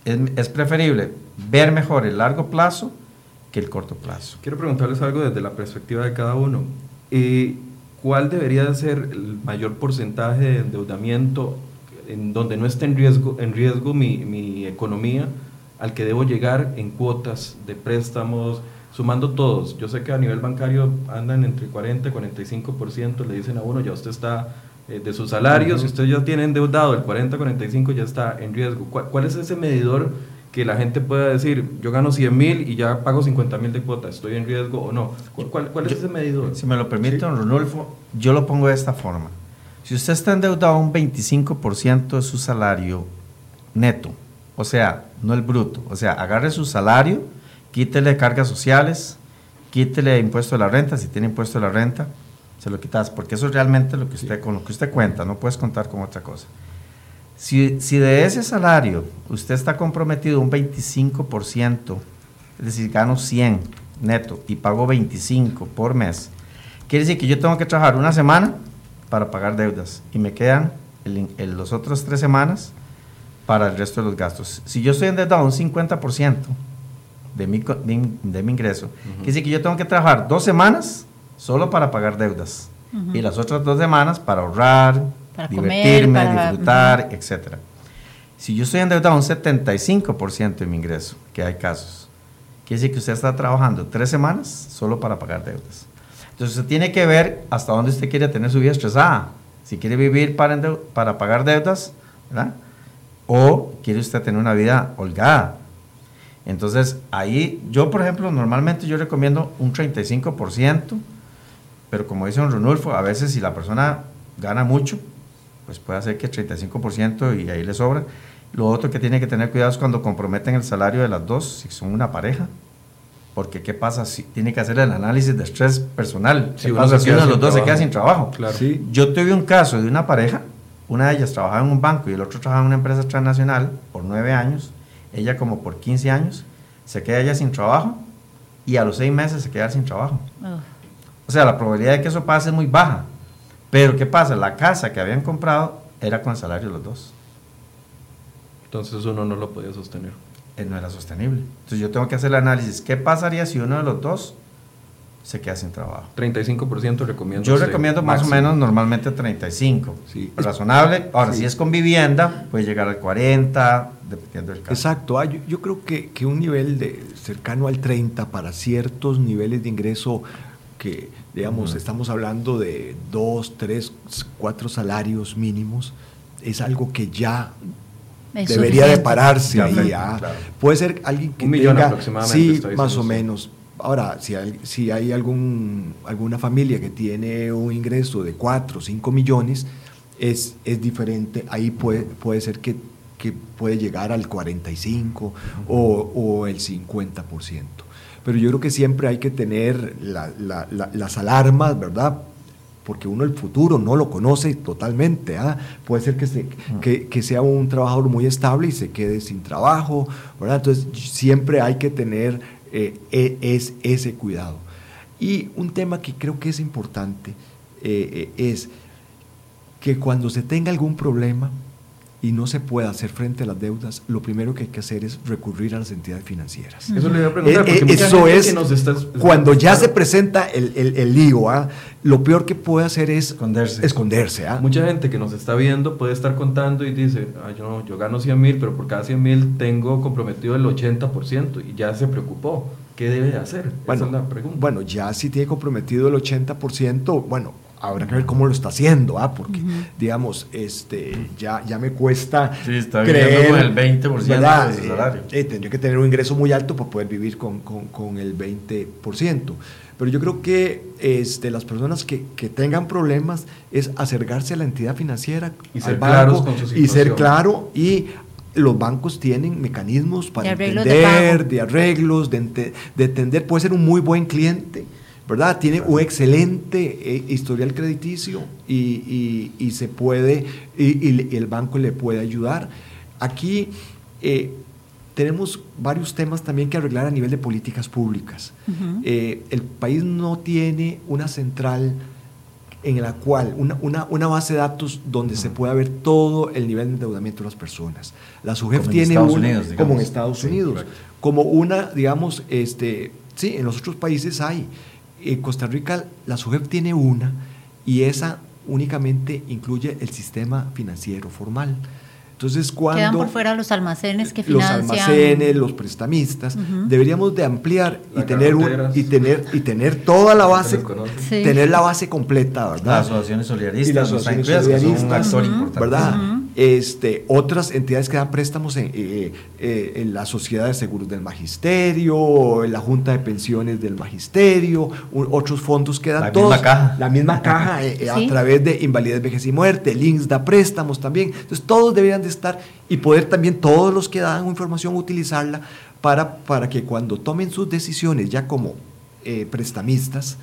es, preferible ver mejor el largo plazo que el corto plazo. Quiero preguntarles algo desde la perspectiva de cada uno. y ¿cuál debería ser el mayor porcentaje de endeudamiento en donde no esté en riesgo, en riesgo mi, economía al que debo llegar en cuotas de préstamos, sumando todos? Yo sé que a nivel bancario andan entre 40 y 45%, le dicen a uno, ya usted está eh, de su salario. Si usted ya tiene endeudado el 40-45, ya está en riesgo. ¿Cuál, es ese medidor que la gente pueda decir, yo gano 100 mil y ya pago 50 mil de cuota, ¿estoy en riesgo o no? ¿Cuál, cuál es ese medidor? Si me lo permite, don Ronulfo, yo lo pongo de esta forma. Si usted está endeudado un 25% de su salario neto, o sea, no el bruto, o sea, agarre su salario, quítele cargas sociales, quítele impuesto de la renta, si tiene impuesto de la renta, se lo quitas, porque eso es realmente lo que usted, con lo que usted cuenta, no puedes contar con otra cosa. Si, si de ese salario usted está comprometido un 25%, es decir, gano 100 neto y pago 25 por mes, quiere decir que yo tengo que trabajar una semana para pagar deudas y me quedan el, los otros tres semanas para el resto de los gastos. Si yo estoy endeudado un 50% de mi, de, mi ingreso, quiere decir que yo tengo que trabajar dos semanas solo para pagar deudas. Y las otras dos semanas para ahorrar, divertirme, disfrutar, etc. Si yo estoy endeudado un 75% de mi ingreso, que hay casos, quiere decir que usted está trabajando tres semanas solo para pagar deudas. Entonces usted tiene que ver hasta dónde usted quiere tener su vida estresada. Si quiere vivir para, para pagar deudas, ¿verdad? O quiere usted tener una vida holgada. Entonces ahí, yo por ejemplo, normalmente yo recomiendo un 35%, pero como dice don Ronulfo, a veces si la persona gana mucho, pues puede hacer que 35% y ahí le sobra. Lo otro que tiene que tener cuidado es cuando comprometen el salario de las dos, si son una pareja. Porque ¿qué pasa? Si tiene que hacer el análisis de estrés personal. Si uno, de los dos se queda sin trabajo? Claro. Yo tuve un caso de una pareja, una de ellas trabajaba en un banco y el otro trabajaba en una empresa transnacional por nueve años, ella como por 15 años, se queda ella sin trabajo y a los seis meses se queda sin trabajo. O sea, la probabilidad de que eso pase es muy baja. Pero ¿qué pasa? La casa que habían comprado era con el salario de los dos. Entonces uno no lo podía sostener. Él eh, no era sostenible. Entonces yo tengo que hacer el análisis. ¿Qué pasaría si uno de los dos se queda sin trabajo? 35% recomiendo. Yo recomiendo más o menos normalmente 35. Sí. Razonable. Ahora, si es con vivienda, puede llegar al 40, dependiendo del caso. Exacto. Ah, yo, creo que, que, un nivel de cercano al 30 para ciertos niveles de ingreso que, digamos, estamos hablando de dos, tres, cuatro salarios mínimos, es algo que ya debería de pararse ahí. Ah. Puede ser alguien que Un millón aproximadamente. Sí, más o menos. Ahora, si hay, si hay algún, alguna familia que tiene un ingreso de 4 o 5 millones, es, es diferente. Ahí puede, puede ser que, que puede llegar al 45 o, o el 50% pero yo creo que siempre hay que tener las alarmas, ¿verdad? Porque uno el futuro no lo conoce totalmente. ¿ah? Puede ser que, se, que, sea un trabajador muy estable y se quede sin trabajo, ¿verdad? Entonces siempre hay que tener eh, e, es, ese cuidado. Y un tema que creo que es importante eh, eh, es que cuando se tenga algún problema, y no se puede hacer frente a las deudas, lo primero que hay que hacer es recurrir a las entidades financieras. Eso le iba a preguntar, eh, porque eh, eso es cuando ya se presenta el, el, lío, ¿ah? lo peor que puede hacer es esconderse. esconderse ¿ah? Mucha gente que nos está viendo puede estar contando y dice, yo, yo gano 100 mil, pero por cada 100 mil tengo comprometido el 80% y ya se preocupó. ¿Qué debe hacer? Bueno, Esa es la pregunta. Bueno, ya si tiene comprometido el 80%, bueno, habrá que ver cómo lo está haciendo, ¿ah? porque, digamos, este, ya, ya me cuesta sí, está creer, con el 20% de salario. Eh, tendría que tener un ingreso muy alto para poder vivir con, con, con el 20%. Pero yo creo que este, las personas que, que, tengan problemas es acercarse a la entidad financiera y ser claros con su y ser claro y los bancos tienen mecanismos para entender, de, arreglos, de, de entender, puede ser un muy buen cliente ¿verdad? Tiene un excelente eh, historial crediticio y, y, se puede, y, el banco le puede ayudar. Aquí eh, tenemos varios temas también que arreglar a nivel de políticas públicas. Eh, el país no tiene una central en la cual, una, una, una base de datos donde se pueda ver todo el nivel de endeudamiento de las personas. La SUGEF tiene una, como en Estados Unidos, como una, digamos, este, sí, en los otros países hay. En Costa Rica la SUGEP tiene una y esa únicamente incluye el sistema financiero formal. Entonces, cuando... Quedan por fuera los almacenes que financian... Los almacenes, los prestamistas. Deberíamos de ampliar y tener, y, tener, y tener toda la base, tener la base completa, ¿verdad? Las asociaciones solidaristas, y las asociaciones solidaristas, un actor importante. ¿verdad? Este, otras entidades que dan préstamos en, eh, eh, en, la Sociedad de Seguros del Magisterio, en la Junta de Pensiones del Magisterio, otros fondos que dan la todos, misma caja. la misma caja eh, a través de invalidez, vejez y muerte, links da préstamos también. Entonces todos deberían de estar y poder también todos los que dan información utilizarla para, para que cuando tomen sus decisiones ya como prestamistas,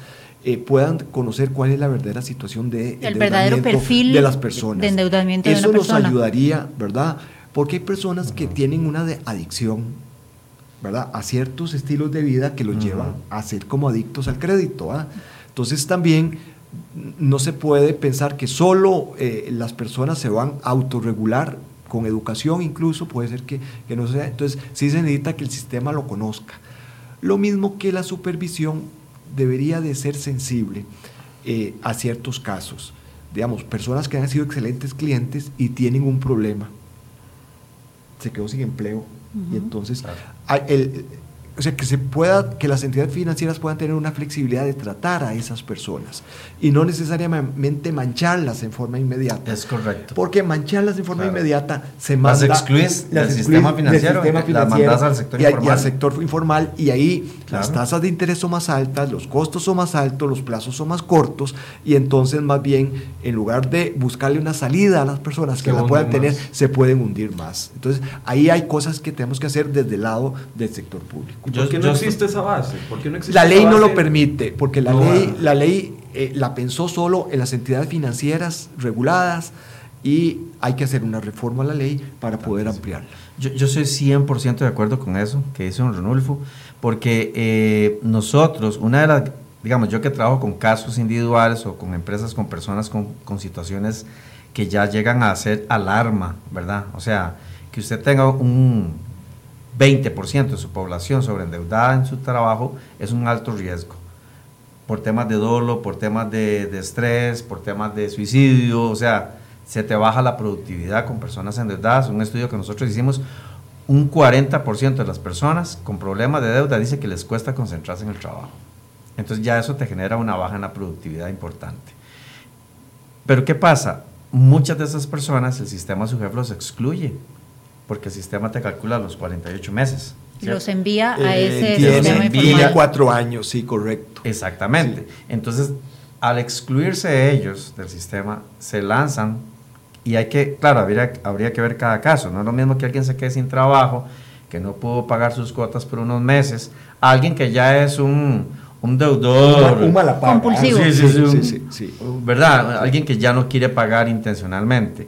eh, puedan conocer cuál es la verdadera situación de el verdadero perfil de las personas. De endeudamiento Eso de nos ayudaría, ¿verdad? Porque hay personas que tienen una adicción, ¿verdad? A ciertos estilos de vida que los llevan a ser como adictos al crédito. Entonces también no se puede pensar que solo eh, las personas se van a autorregular con educación incluso, puede ser que, que no sea. Entonces sí se necesita que el sistema lo conozca. Lo mismo que la supervisión debería de ser sensible eh, a ciertos casos. Digamos, personas que han sido excelentes clientes y tienen un problema. Se quedó sin empleo. Y entonces, el, o sea, que se pueda, que las entidades financieras puedan tener una flexibilidad de tratar a esas personas y no necesariamente mancharlas en forma inmediata. Es correcto. Porque mancharlas en forma inmediata se manda... Las excluyes del sistema financiero, las mandas al sector y, informal. Y al sector informal y ahí las tasas de interés son más altas, los costos son más altos, los plazos son más cortos y entonces más bien en lugar de buscarle una salida a las personas que la puedan tener, se pueden hundir más. Entonces ahí hay cosas que tenemos que hacer desde el lado del sector público. ¿Por qué no existe esa base? no existe la ley no lo permite, porque la ley, la ley eh, la pensó solo en las entidades financieras reguladas y hay que hacer una reforma a la ley para poder ampliarla. Yo, yo soy 100% de acuerdo con eso que dice don Renulfo, porque eh, nosotros, una de las, digamos, yo que trabajo con casos individuales o con empresas, con personas con, con situaciones que ya llegan a hacer alarma, ¿verdad? O sea, que usted tenga un, 20% de su población sobreendeudada en su trabajo es un alto riesgo. Por temas de dolo, por temas de, estrés, por temas de suicidio, o sea, se te baja la productividad con personas endeudadas. Un estudio que nosotros hicimos, un 40% de las personas con problemas de deuda dice que les cuesta concentrarse en el trabajo. Entonces ya eso te genera una baja en la productividad importante. Pero ¿qué pasa? Muchas de esas personas el sistema su los excluye porque el sistema te calcula los 48 meses. Los envía a eh, ese tiene, sistema envía cuatro años, sí, correcto. Exactamente. Entonces, al excluirse ellos del sistema, se lanzan y hay que, claro, habría, habría que ver cada caso. No es lo mismo que alguien se quede sin trabajo, que no pudo pagar sus cuotas por unos meses, alguien que ya es un, un deudor. Un malapago. Compulsivo. Sí, sí, sí, sí, ¿Verdad? Alguien que ya no quiere pagar intencionalmente.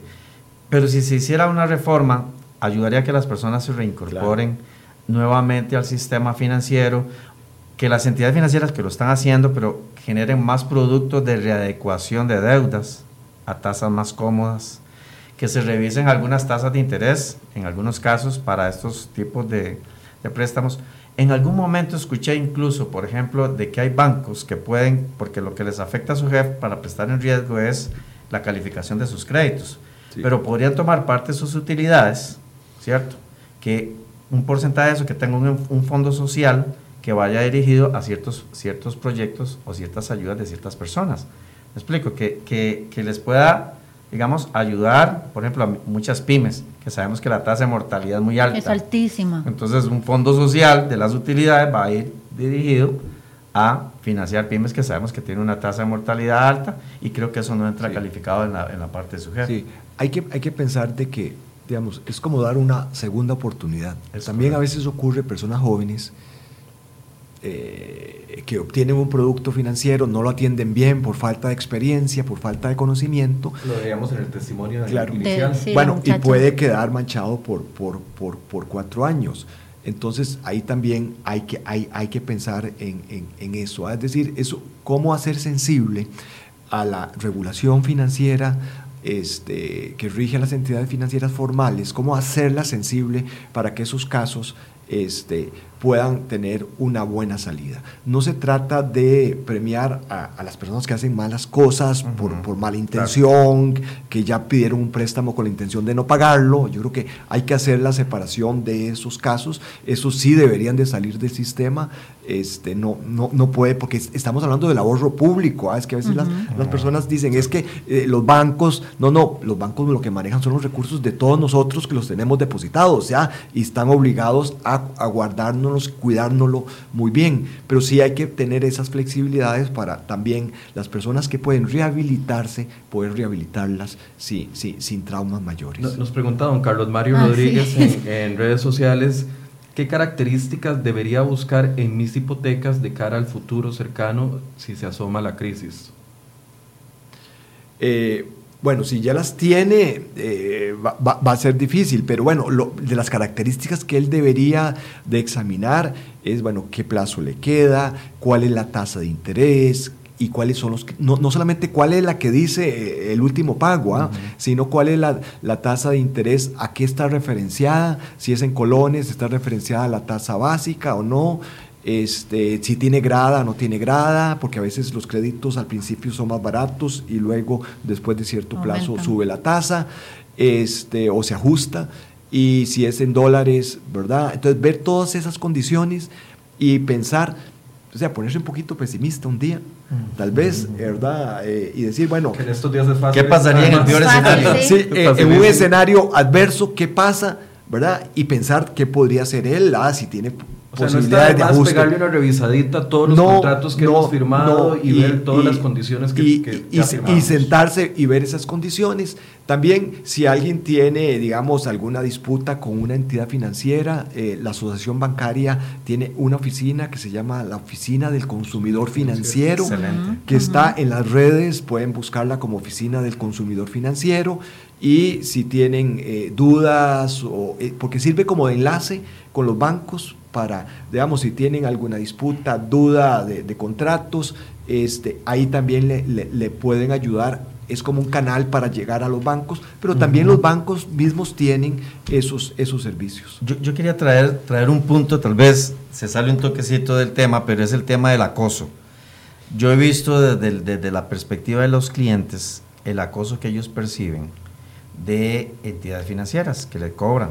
Pero si se hiciera una reforma ayudaría a que las personas se reincorporen nuevamente al sistema financiero, que las entidades financieras que lo están haciendo, pero generen más productos de readecuación de deudas a tasas más cómodas, que se revisen algunas tasas de interés, en algunos casos, para estos tipos de, de préstamos. En algún momento escuché incluso, por ejemplo, de que hay bancos que pueden, porque lo que les afecta a su jefe para prestar en riesgo es la calificación de sus créditos, pero podrían tomar parte de sus utilidades ¿cierto? Que un porcentaje de eso que tenga un, fondo social que vaya dirigido a ciertos, ciertos proyectos o ciertas ayudas de ciertas personas. Me explico, que, que, les pueda, digamos, ayudar, por ejemplo, a muchas pymes, que sabemos que la tasa de mortalidad es muy alta. Es altísima. Entonces, un fondo social de las utilidades va a ir dirigido a financiar pymes que sabemos que tienen una tasa de mortalidad alta y creo que eso no entra calificado en la, en la, parte de su jefe. Sí, hay que, hay que pensar de que digamos, es como dar una segunda oportunidad. También a veces ocurre personas jóvenes eh, que obtienen un producto financiero, no lo atienden bien por falta de experiencia, por falta de conocimiento. Lo veíamos en el testimonio claro. inicial. bueno, y puede quedar manchado por, por, por, por, cuatro años. Entonces ahí también hay que, hay, hay que pensar en, en, en eso. Es decir, eso, cómo hacer sensible a la regulación financiera, este, que rige a las entidades financieras formales, cómo hacerla sensible para que esos casos este, puedan tener una buena salida. No se trata de premiar a, las personas que hacen malas cosas por, mala intención, que ya pidieron un préstamo con la intención de no pagarlo. Yo creo que hay que hacer la separación de esos casos. Esos sí deberían de salir del sistema. Este, no, no, no puede, porque estamos hablando del ahorro público. ¿ah? Es que a veces las, personas dicen, es que eh, los bancos, no, no, los bancos lo que manejan son los recursos de todos nosotros que los tenemos depositados, ¿ya? Y están obligados a, a guardarnos cuidárnoslo muy bien, pero sí hay que tener esas flexibilidades para también las personas que pueden rehabilitarse, poder rehabilitarlas sí, sí, sin traumas mayores. Nos, pregunta don Carlos Mario ah, Rodríguez en, redes sociales, ¿qué características debería buscar en mis hipotecas de cara al futuro cercano si se asoma la crisis? Eh, bueno, si ya las tiene, eh, va, a ser difícil, pero bueno, de las características que él debería de examinar es, bueno, qué plazo le queda, cuál es la tasa de interés y cuáles son los, no, no solamente cuál es la que dice eh, el último pago, ¿ah? sino cuál es la, la, tasa de interés, a qué está referenciada, si es en colones, está referenciada la tasa básica o no, este, si tiene grada no tiene grada, porque a veces los créditos al principio son más baratos y luego después de cierto plazo sube la tasa este, o se ajusta, y si es en dólares, ¿verdad? Entonces ver todas esas condiciones y pensar, o sea, ponerse un poquito pesimista un día, tal vez, ¿verdad? Eh, y decir, bueno, en estos días es fácil. ¿Qué pasaría en el peor escenario? Sí, eh, en un escenario adverso, ¿qué pasa? ¿Verdad? Y pensar qué podría ser él, ah, si tiene posibilidades de ajuste. pegarle una revisadita a todos los contratos que hemos firmado y, ver todas las condiciones que, y, que y, sentarse y ver esas condiciones. También, si alguien tiene, digamos, alguna disputa con una entidad financiera, eh, la asociación bancaria tiene una oficina que se llama la Oficina del Consumidor Financiero, que está en las redes, pueden buscarla como Oficina del Consumidor Financiero. Y si tienen eh, dudas, o, eh, porque sirve como de enlace con los bancos para, digamos, si tienen alguna disputa, duda de, contratos, este, ahí también le, pueden ayudar. Es como un canal para llegar a los bancos, pero también los bancos mismos tienen esos, esos servicios. Yo, quería traer, traer un punto, tal vez se sale un toquecito del tema, pero es el tema del acoso. Yo he visto desde, desde la perspectiva de los clientes el acoso que ellos perciben de entidades financieras que le cobran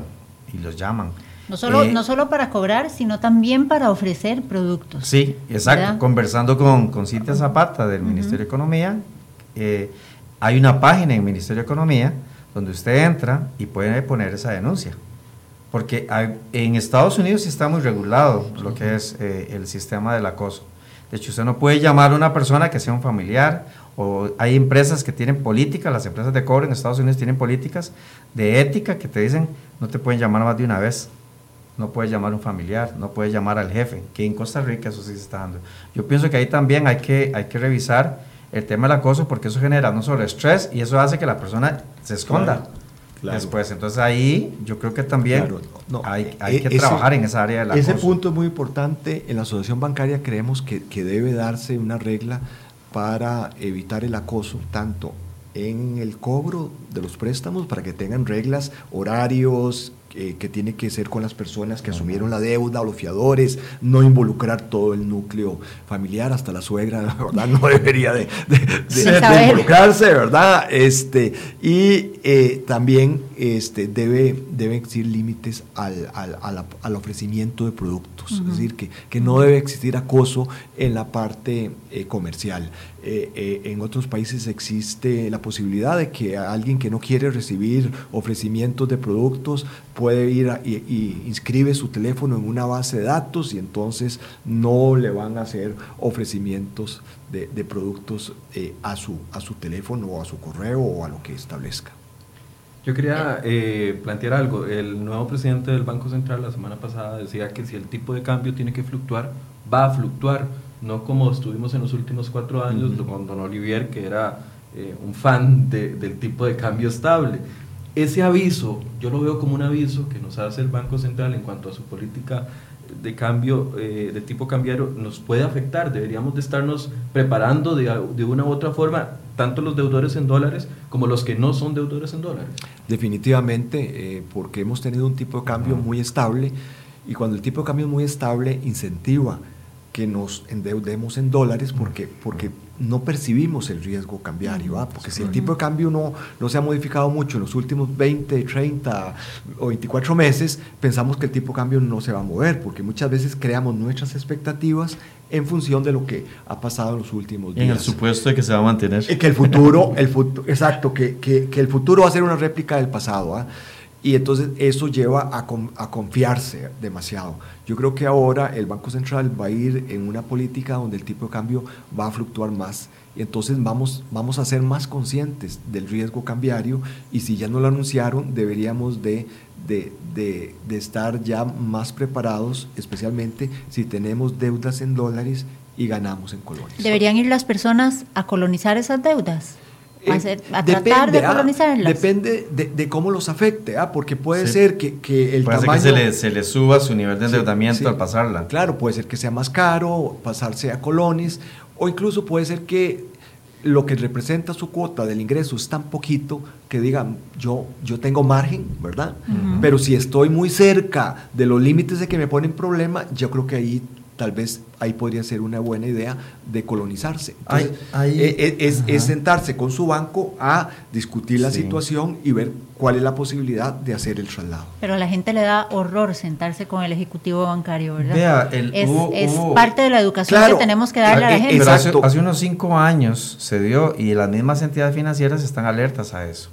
y los llaman no solo, eh, no solo para cobrar, sino también para ofrecer productos. Sí, exacto. Conversando con, con Cintia Zapata del Ministerio de Economía, eh, hay una página en el Ministerio de Economía donde usted entra y puede poner esa denuncia. Porque en Estados Unidos sí está muy regulado lo que es eh, el sistema del acoso. De hecho, usted no puede llamar a una persona que sea un familiar o hay empresas que tienen políticas, las empresas de cobro en Estados Unidos tienen políticas de ética que te dicen no te pueden llamar más de una vez no puedes llamar a un familiar, no puedes llamar al jefe, que en Costa Rica eso sí se está dando. Yo pienso que ahí también hay que, hay que revisar el tema del acoso porque eso genera no solo estrés y eso hace que la persona se esconda. Después, entonces ahí yo creo que también hay, hay, que trabajar en esa área del acoso. Ese punto es muy importante. En la asociación bancaria creemos que, que debe darse una regla para evitar el acoso, tanto en el cobro de los préstamos, para que tengan reglas, horarios, eh, que tiene que ser con las personas que asumieron la deuda o los fiadores, no involucrar todo el núcleo familiar, hasta la suegra, ¿verdad? No debería de, involucrarse, ¿verdad? Este, y eh, también este, debe, debe existir límites al, al, ofrecimiento de productos, es decir, que, que, no debe existir acoso en la parte eh, comercial. en otros países existe la posibilidad de que alguien que no quiere recibir ofrecimientos de productos puede ir y, inscribe su teléfono en una base de datos y entonces no le van a hacer ofrecimientos de, productos eh, a, su, a su teléfono o a su correo o a lo que establezca. Yo quería eh, plantear algo. El nuevo presidente del Banco Central la semana pasada decía que si el tipo de cambio tiene que fluctuar, va a fluctuar, no como estuvimos en los últimos cuatro años con don Olivier, que era eh, un fan del tipo de cambio estable ese aviso, yo lo veo como un aviso que nos hace el Banco Central en cuanto a su política de cambio eh, de tipo cambiario nos puede afectar. Deberíamos de estarnos preparando de, de, una u otra forma, tanto los deudores en dólares como los que no son deudores en dólares. Definitivamente, eh, porque hemos tenido un tipo de cambio muy estable Y cuando el tipo de cambio es muy estable, incentiva que nos endeudemos en dólares porque, porque no percibimos el riesgo cambiario. ¿ah? Porque si el tipo de cambio no, no se ha modificado mucho en los últimos 20, 30 o 24 meses, pensamos que el tipo de cambio no se va a mover, porque muchas veces creamos nuestras expectativas en función de lo que ha pasado en los últimos días. En el supuesto de que se va a mantener. Y que el futuro, el futuro exacto, que, que, que, el futuro va a ser una réplica del pasado. ¿ah? Y entonces eso lleva a, a, confiarse demasiado. Yo creo que ahora el Banco Central va a ir en una política donde el tipo de cambio va a fluctuar más. Y entonces vamos, vamos a ser más conscientes del riesgo cambiario y si ya no lo anunciaron, deberíamos de, de, de, de estar ya más preparados, especialmente si tenemos deudas en dólares y ganamos en colones. ¿Deberían ir las personas a colonizar esas deudas? A, hacer, a tratar de colonizarlas. Ah, depende de, de, cómo los afecte, ah, porque puede sí. ser que, que el puede tamaño... ser que se le, se le, suba su nivel de endeudamiento sí, sí. al pasarla. Claro, puede ser que sea más caro, pasarse a colones, o incluso puede ser que lo que representa su cuota del ingreso es tan poquito que digan, yo, yo tengo margen, ¿verdad? Uh -huh. Pero si estoy muy cerca de los límites de que me ponen problema, yo creo que ahí tal vez ahí podría ser una buena idea de colonizarse. Entonces, ahí, ahí, es, es, es, sentarse con su banco a discutir la sí. situación y ver cuál es la posibilidad de hacer el traslado. Pero a la gente le da horror sentarse con el ejecutivo bancario, ¿verdad? Vea, el, es, hubo, es hubo, parte de la educación claro, que tenemos que darle a la gente. Pero hace, hace unos cinco años se dio y las mismas entidades financieras están alertas a eso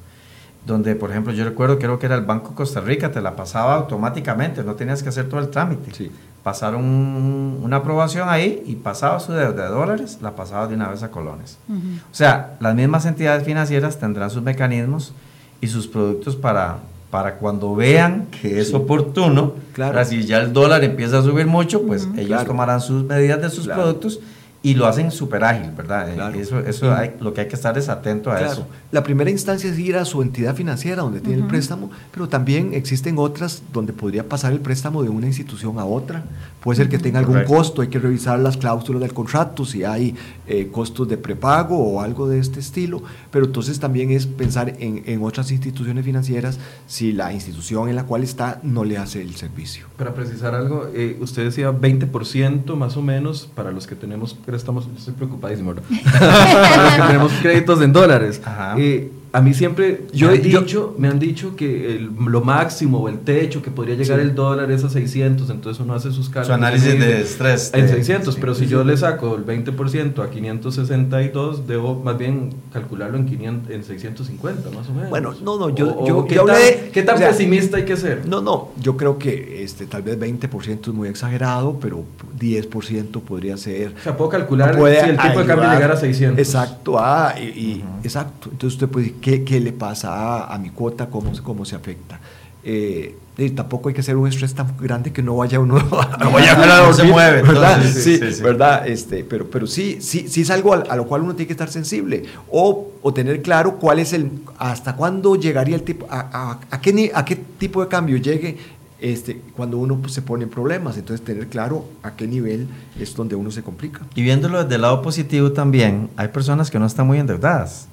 donde, por ejemplo, yo recuerdo, creo que era el Banco Costa Rica, te la pasaba automáticamente, no tenías que hacer todo el trámite. Sí. Pasaron un, una aprobación ahí y pasaba su deuda de dólares, la pasaba de una vez a colones. Uh -huh. O sea, las mismas entidades financieras tendrán sus mecanismos y sus productos para, para cuando vean que es sí. oportuno, claro. si ya el dólar empieza a subir mucho, pues uh -huh. ellos claro. tomarán sus medidas de sus claro. productos y lo hacen súper ágil, ¿verdad? Claro. Eso, eso hay, lo que hay que estar es atento a claro. eso. La primera instancia es ir a su entidad financiera donde tiene uh -huh. el préstamo, pero también existen otras donde podría pasar el préstamo de una institución a otra. Puede ser que tenga algún Correcto. costo, hay que revisar las cláusulas del contrato, si hay eh, costos de prepago o algo de este estilo, pero entonces también es pensar en, en, otras instituciones financieras si la institución en la cual está no le hace el servicio. Para precisar algo, eh, usted decía 20% más o menos para los que tenemos préstamos, estoy preocupadísimo, ¿no? tenemos créditos en dólares. Eh, a mí siempre yo, me, han dicho, yo, me han dicho que el, lo máximo o el techo que podría llegar sí. el dólar es a 600, entonces uno hace sus cálculos. Su análisis de estrés. En 600, sí, pero si yo le saco el 20% a 562, debo más bien calcularlo en, 500, en 650, más o menos. Bueno, no, no, yo, o, yo, o ¿qué, yo tan, ¿qué tan o sea, pesimista hay que ser? No, no, yo creo que este, tal vez 20% es muy exagerado, pero 10% podría ser. O sea, puedo calcular puede si el tipo ayudar, de cambio llegara a 600. Exacto, ah, y, y uh -huh. exacto. Entonces usted puede decir, ¿qué, qué le pasa a, a, mi cuota? ¿Cómo, cómo se afecta? Eh, y tampoco hay que hacer un estrés tan grande que no vaya uno a, no vaya a dormir, se mueve ¿verdad? Sí, sí, sí, sí, verdad este pero pero sí sí sí es algo a, a, lo cual uno tiene que estar sensible o, o tener claro cuál es el hasta cuándo llegaría el tipo a, a, qué a qué tipo de cambio llegue este, cuando uno pues, se pone en problemas. Entonces, tener claro a qué nivel es donde uno se complica. Y viéndolo desde el lado positivo también, hay personas que no están muy endeudadas.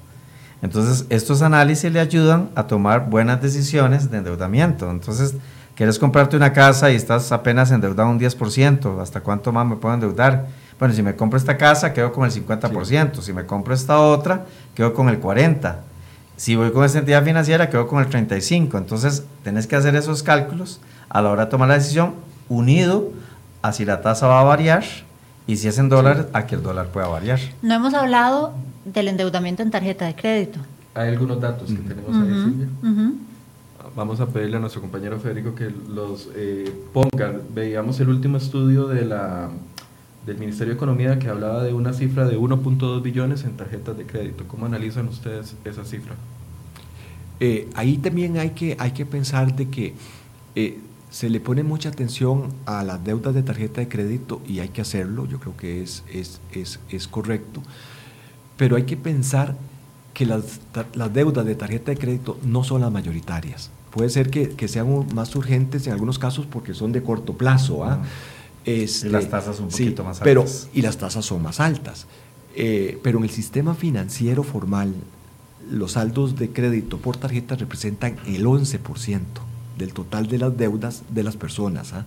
Entonces, estos análisis le ayudan a tomar buenas decisiones de endeudamiento. Entonces, quieres comprarte una casa y estás apenas endeudado un 10%, ¿hasta cuánto más me puedo endeudar? Bueno, si me compro esta casa, quedo con el 50%. Sí. Si me compro esta otra, quedo con el 40%. Si voy con esta entidad financiera, quedo con el 35%. Entonces, tenés que hacer esos cálculos a la hora de tomar la decisión, unido a si la tasa va a variar y si es en dólares, a que el dólar pueda variar. No hemos hablado del endeudamiento en tarjeta de crédito. Hay algunos datos que uh -huh. tenemos ahí, uh -huh. Silvia. Uh -huh. Vamos a pedirle a nuestro compañero Federico que los eh, ponga. Veíamos el último estudio de la, del Ministerio de Economía que hablaba de una cifra de 1.2 billones en tarjetas de crédito. ¿Cómo analizan ustedes esa cifra? Eh, ahí también hay que, hay que pensar de que eh, se le pone mucha atención a las deudas de tarjeta de crédito y hay que hacerlo, yo creo que es, es, es, es correcto, pero hay que pensar que las, las, deudas de tarjeta de crédito no son las mayoritarias. Puede ser que, que sean más urgentes en algunos casos porque son de corto plazo. ¿ah? Este, y las tasas un poquito más altas. Pero, y las tasas son más altas. Eh, pero en el sistema financiero formal, los saldos de crédito por tarjeta representan el 11% del total de las deudas de las personas. ¿ah?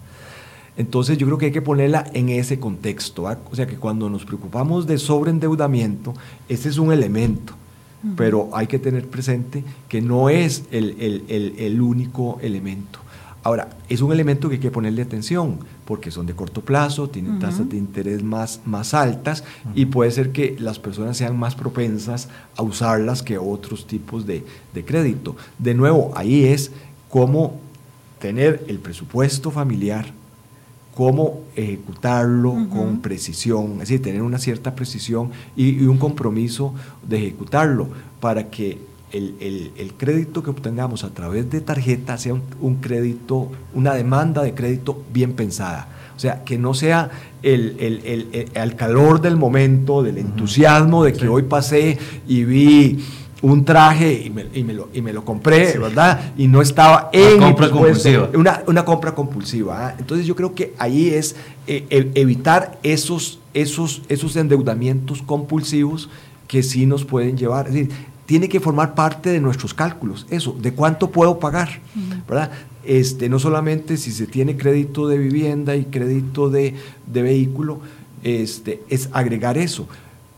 Entonces yo creo que hay que ponerla en ese contexto. O sea que cuando nos preocupamos de sobreendeudamiento, ese es un elemento, pero hay que tener presente que no es el único elemento. Ahora, es un elemento que hay que ponerle atención, porque son de corto plazo, tienen tasas de interés más, más altas y puede ser que las personas sean más propensas a usarlas que otros tipos de, crédito. De nuevo, ahí es cómo tener el presupuesto familiar, cómo ejecutarlo con precisión, es decir, tener una cierta precisión y, y un compromiso de ejecutarlo para que el, crédito que obtengamos a través de tarjeta sea un, crédito, una demanda de crédito bien pensada. O sea, que no sea el, al calor del momento, del entusiasmo de que hoy pasé y vi un traje y me, y me, lo, y me lo, compré, ¿verdad? Y no estaba en una compra compulsiva. Una, una, compra compulsiva. ¿ah? Entonces yo creo que ahí es eh, evitar esos, esos, esos endeudamientos compulsivos que sí nos pueden llevar. Es decir, tiene que formar parte de nuestros cálculos, eso, de cuánto puedo pagar, ¿verdad? Este, no solamente si se tiene crédito de vivienda y crédito de, vehículo, este, es agregar eso.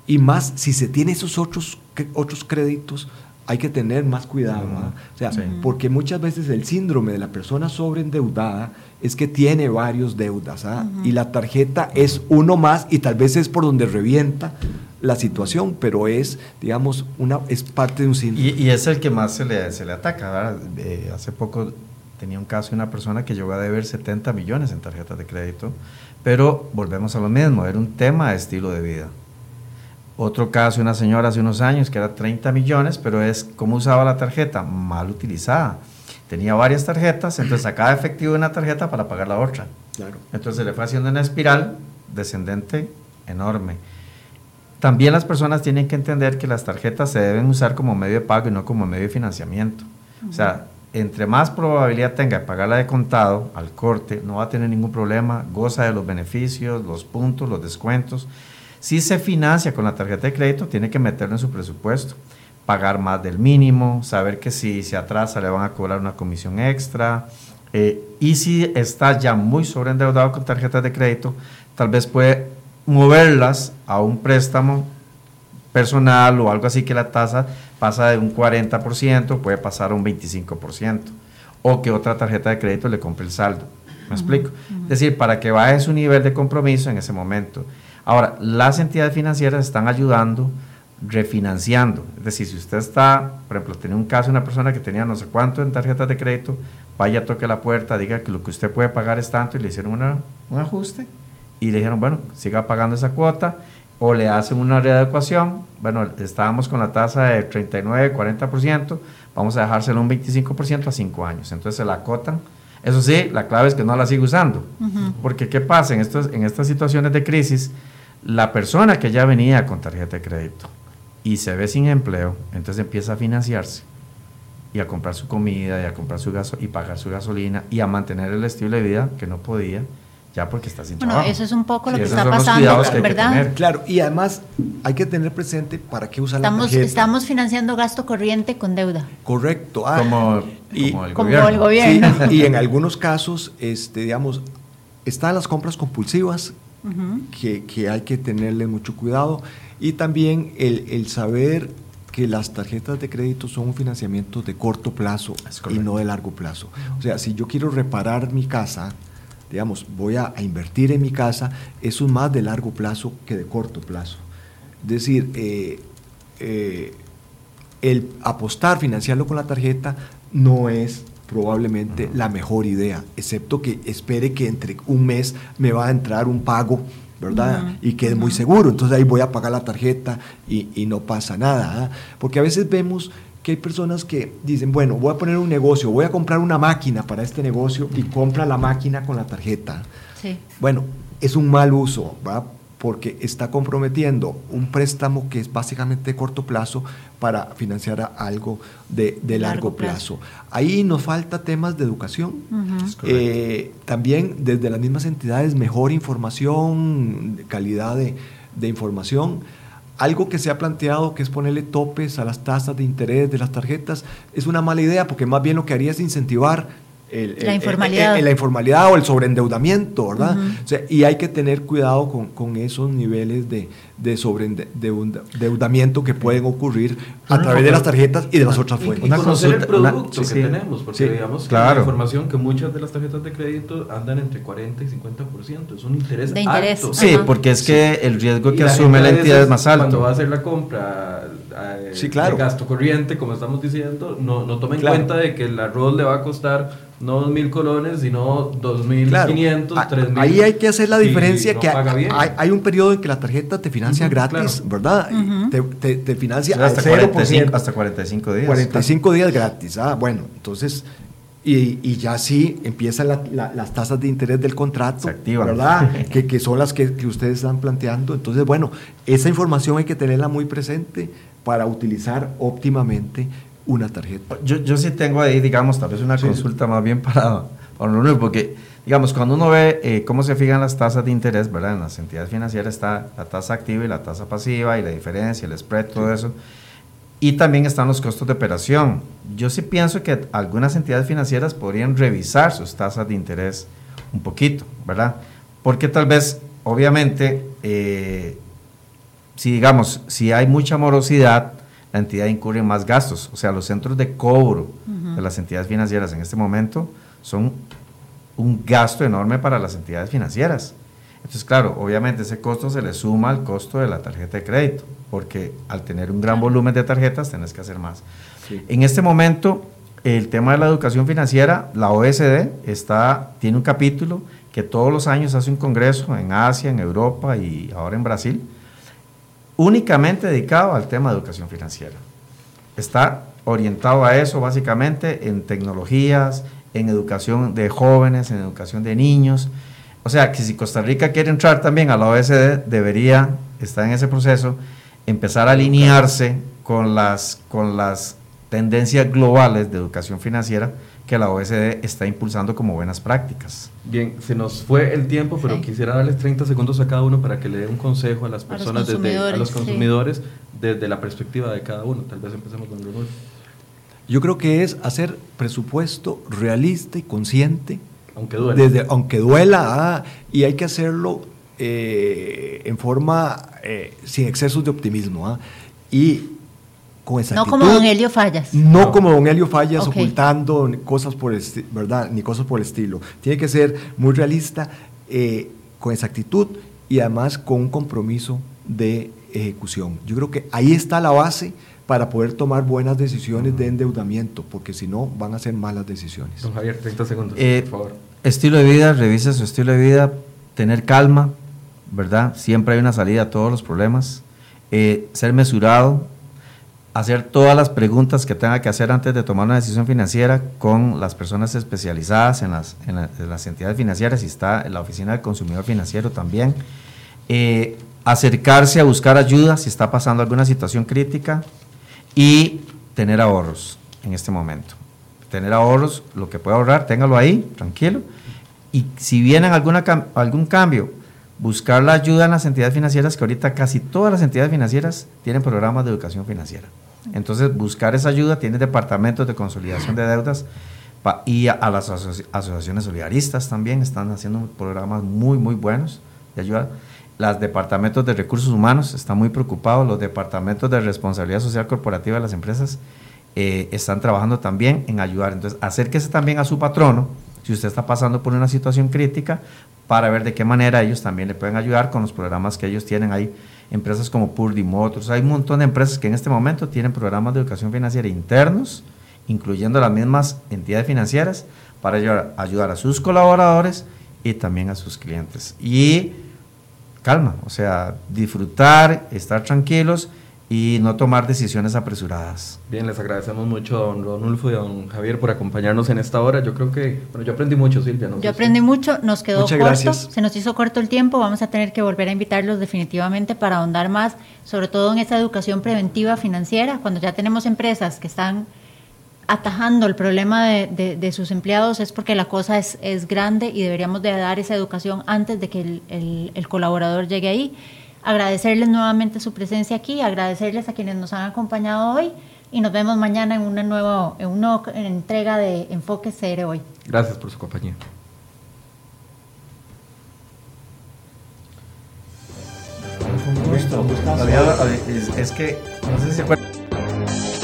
Y más, si se tiene esos otros, otros créditos, hay que tener más cuidado. O sea, porque muchas veces el síndrome de la persona sobreendeudada es que tiene varios deudas ¿ah? y la tarjeta es uno más y tal vez es por donde revienta la situación, pero es, digamos, una, es parte de un síndrome. Y, es el que más se le, se le ataca. Eh, hace poco tenía un caso de una persona que llegó a deber 70 millones en tarjetas de crédito, pero volvemos a lo mismo, era un tema de estilo de vida. Otro caso una señora hace unos años que era 30 millones, pero es cómo usaba la tarjeta, mal utilizada. Tenía varias tarjetas, entonces sacaba efectivo de una tarjeta para pagar la otra. Claro. Entonces se le fue haciendo una espiral descendente enorme. También las personas tienen que entender que las tarjetas se deben usar como medio de pago y no como medio de financiamiento. O sea, entre más probabilidad tenga de pagarla de contado al corte, no va a tener ningún problema, goza de los beneficios, los puntos, los descuentos. Si se financia con la tarjeta de crédito, tiene que meterlo en su presupuesto, pagar más del mínimo, saber que si se atrasa le van a cobrar una comisión extra. Eh, y si está ya muy sobreendeudado con tarjetas de crédito, tal vez puede moverlas a un préstamo personal o algo así que la tasa pasa de un 40%, puede pasar a un 25%, o que otra tarjeta de crédito le compre el saldo. ¿Me explico? Es decir, para que baje su nivel de compromiso en ese momento. Ahora, las entidades financieras están ayudando refinanciando. Es decir, si usted está, por ejemplo, tiene un caso de una persona que tenía no sé cuánto en tarjetas de crédito, vaya, toque la puerta, diga que lo que usted puede pagar es tanto y le hicieron un ajuste y le dijeron, bueno, siga pagando esa cuota o le hacen una readecuación. Bueno, estábamos con la tasa de 39, 40%, vamos a dejárselo un 25% a 5 años. Entonces se la acotan. Eso sí, la clave es que no la siga usando. Porque ¿qué pasa? En, estos, en estas situaciones de crisis, la persona que ya venía con tarjeta de crédito y se ve sin empleo, entonces empieza a financiarse y a comprar su comida y a comprar su gaso y pagar su gasolina y a mantener el estilo de vida que no podía ya porque está sin bueno, eso es un poco lo que está pasando, ¿verdad? Claro, y además hay que tener presente para qué usar estamos, la tarjeta. Estamos financiando gasto corriente con deuda. Correcto. Ah, como, el gobierno. y en algunos casos, este, digamos, están las compras compulsivas, que, que, hay que tenerle mucho cuidado, y también el, el saber que las tarjetas de crédito son un financiamiento de corto plazo y no de largo plazo. O sea, si yo quiero reparar mi casa, digamos, voy a, invertir en mi casa, eso es más de largo plazo que de corto plazo. Es decir, eh, eh, el apostar, financiarlo con la tarjeta, no es probablemente la mejor idea, excepto que espere que entre un mes me va a entrar un pago, ¿verdad? Y quede muy seguro. Entonces ahí voy a pagar la tarjeta y, no pasa nada. ¿ah? Porque a veces vemos que hay personas que dicen, bueno, voy a poner un negocio, voy a comprar una máquina para este negocio y compra la máquina con la tarjeta. Sí. Bueno, es un mal uso, ¿va? porque está comprometiendo un préstamo que es básicamente de corto plazo para financiar algo de, largo, plazo. Ahí nos falta temas de educación. Eh, también desde las mismas entidades, mejor información, calidad de, de información algo que se ha planteado, que es ponerle topes a las tasas de interés de las tarjetas, es una mala idea porque más bien lo que haría es incentivar la, informalidad. la informalidad o el sobreendeudamiento, ¿verdad? y hay que tener cuidado con, con esos niveles de, de sobreendeudamiento que pueden ocurrir a través de las tarjetas y de las otras fuentes. Y, conocer el producto que tenemos, porque digamos claro. la información que muchas de las tarjetas de crédito andan entre 40 y 50%, es un interés, de interés. alto. Sí, porque es que el riesgo que asume la entidad es más alto. Cuando va a hacer la compra eh, sí, claro. de gasto corriente, como estamos diciendo, no, no toma en cuenta de que el arroz le va a costar no 2.000 colones, sino 2.500, claro. 3.000. Ahí hay que hacer la diferencia que hay, hay, un periodo en que la tarjeta te financia gratis, ¿verdad? te, te, financia hasta, 45, hasta 45 días. 45 días gratis. Ah, bueno, entonces... Y, y, ya sí empiezan la, las tasas de interés del contrato, Se activan. ¿verdad? que, que, son las que, que, ustedes están planteando. Entonces, bueno, esa información hay que tenerla muy presente para utilizar óptimamente una tarjeta. Yo, yo sí tengo ahí, digamos, tal vez una consulta más bien para, para porque, digamos, cuando uno ve eh, cómo se fijan las tasas de interés, ¿verdad? En las entidades financieras está la tasa activa y la tasa pasiva y la diferencia, el spread, todo eso. Y también están los costos de operación. Yo sí pienso que algunas entidades financieras podrían revisar sus tasas de interés un poquito, ¿verdad? Porque tal vez, obviamente, eh, si digamos, si hay mucha morosidad, la entidad incurre en más gastos. O sea, los centros de cobro de las entidades financieras en este momento son un gasto enorme para las entidades financieras. Entonces, claro, obviamente ese costo se le suma al costo de la tarjeta de crédito, porque al tener un gran volumen de tarjetas tenés que hacer más. En este momento, el tema de la educación financiera, la OSD está, tiene un capítulo que todos los años hace un congreso en Asia, en Europa y ahora en Brasil, únicamente dedicado al tema de educación financiera. Está orientado a eso básicamente en tecnologías, en educación de jóvenes, en educación de niños. O sea, que si Costa Rica quiere entrar también a la OSD, debería estar en ese proceso, empezar a alinearse con las, con las tendencias globales de educación financiera que la OSD está impulsando como buenas prácticas. Bien, se nos fue el tiempo, pero quisiera darles 30 segundos a cada uno para que le dé un consejo a las personas, a los desde, a los consumidores desde la perspectiva de cada uno. Tal vez empecemos con Rodolfo. Yo creo que es hacer presupuesto realista y consciente. Aunque duela. Desde, aunque duela, ah, y hay que hacerlo eh, en forma eh, sin excesos de optimismo. Ah, y no como Don Helio Fallas. No, como Don Helio Fallas ocultando cosas por el ¿verdad? Ni cosas por el estilo. Tiene que ser muy realista, eh, con exactitud y además con un compromiso de ejecución. Yo creo que ahí está la base para poder tomar buenas decisiones de endeudamiento, porque si no van a ser malas decisiones. Don Javier, 30 segundos, eh, por favor. Estilo de vida, revisa su estilo de vida, tener calma, ¿verdad? Siempre hay una salida a todos los problemas. Eh, ser mesurado, hacer todas las preguntas que tenga que hacer antes de tomar una decisión financiera con las personas especializadas en las, en las entidades financieras y está en la oficina del consumidor financiero también. Eh, acercarse a buscar ayuda si está pasando alguna situación crítica y tener ahorros en este momento. Tener ahorros, lo que pueda ahorrar, téngalo ahí, tranquilo. Y si viene alguna, algún cambio, buscar la ayuda en las entidades financieras, que ahorita casi todas las entidades financieras tienen programas de educación financiera. Entonces, buscar esa ayuda, tiene departamentos de consolidación de deudas y a, las asociaciones solidaristas también están haciendo programas muy, muy buenos de ayuda. Los departamentos de recursos humanos están muy preocupados, los departamentos de responsabilidad social corporativa de las empresas eh, están trabajando también en ayudar. Entonces, acérquese también a su patrono si usted está pasando por una situación crítica para ver de qué manera ellos también le pueden ayudar con los programas que ellos tienen ahí empresas como Purdy Motors, hay un montón de empresas que en este momento tienen programas de educación financiera internos, incluyendo las mismas entidades financieras, para ayudar, ayudar a sus colaboradores y también a sus clientes. Y calma, o sea, disfrutar, estar tranquilos y no tomar decisiones apresuradas. Bien, les agradecemos mucho a don Rodolfo y a don Javier por acompañarnos en esta hora. Yo creo que, bueno, yo aprendí mucho, Silvia. yo aprendí mucho, nos quedó corto, se nos hizo corto el tiempo, vamos a tener que volver a invitarlos definitivamente para ahondar más, sobre todo en esa educación preventiva financiera, cuando ya tenemos empresas que están atajando el problema de, sus empleados es porque la cosa es, grande y deberíamos de dar esa educación antes de que el, colaborador llegue ahí. Agradecerles nuevamente su presencia aquí, agradecerles a quienes nos han acompañado hoy y nos vemos mañana en una nueva, en una entrega de Enfoque CR hoy. Gracias por su compañía. Gusto, gusto. Es, que, no sé si se.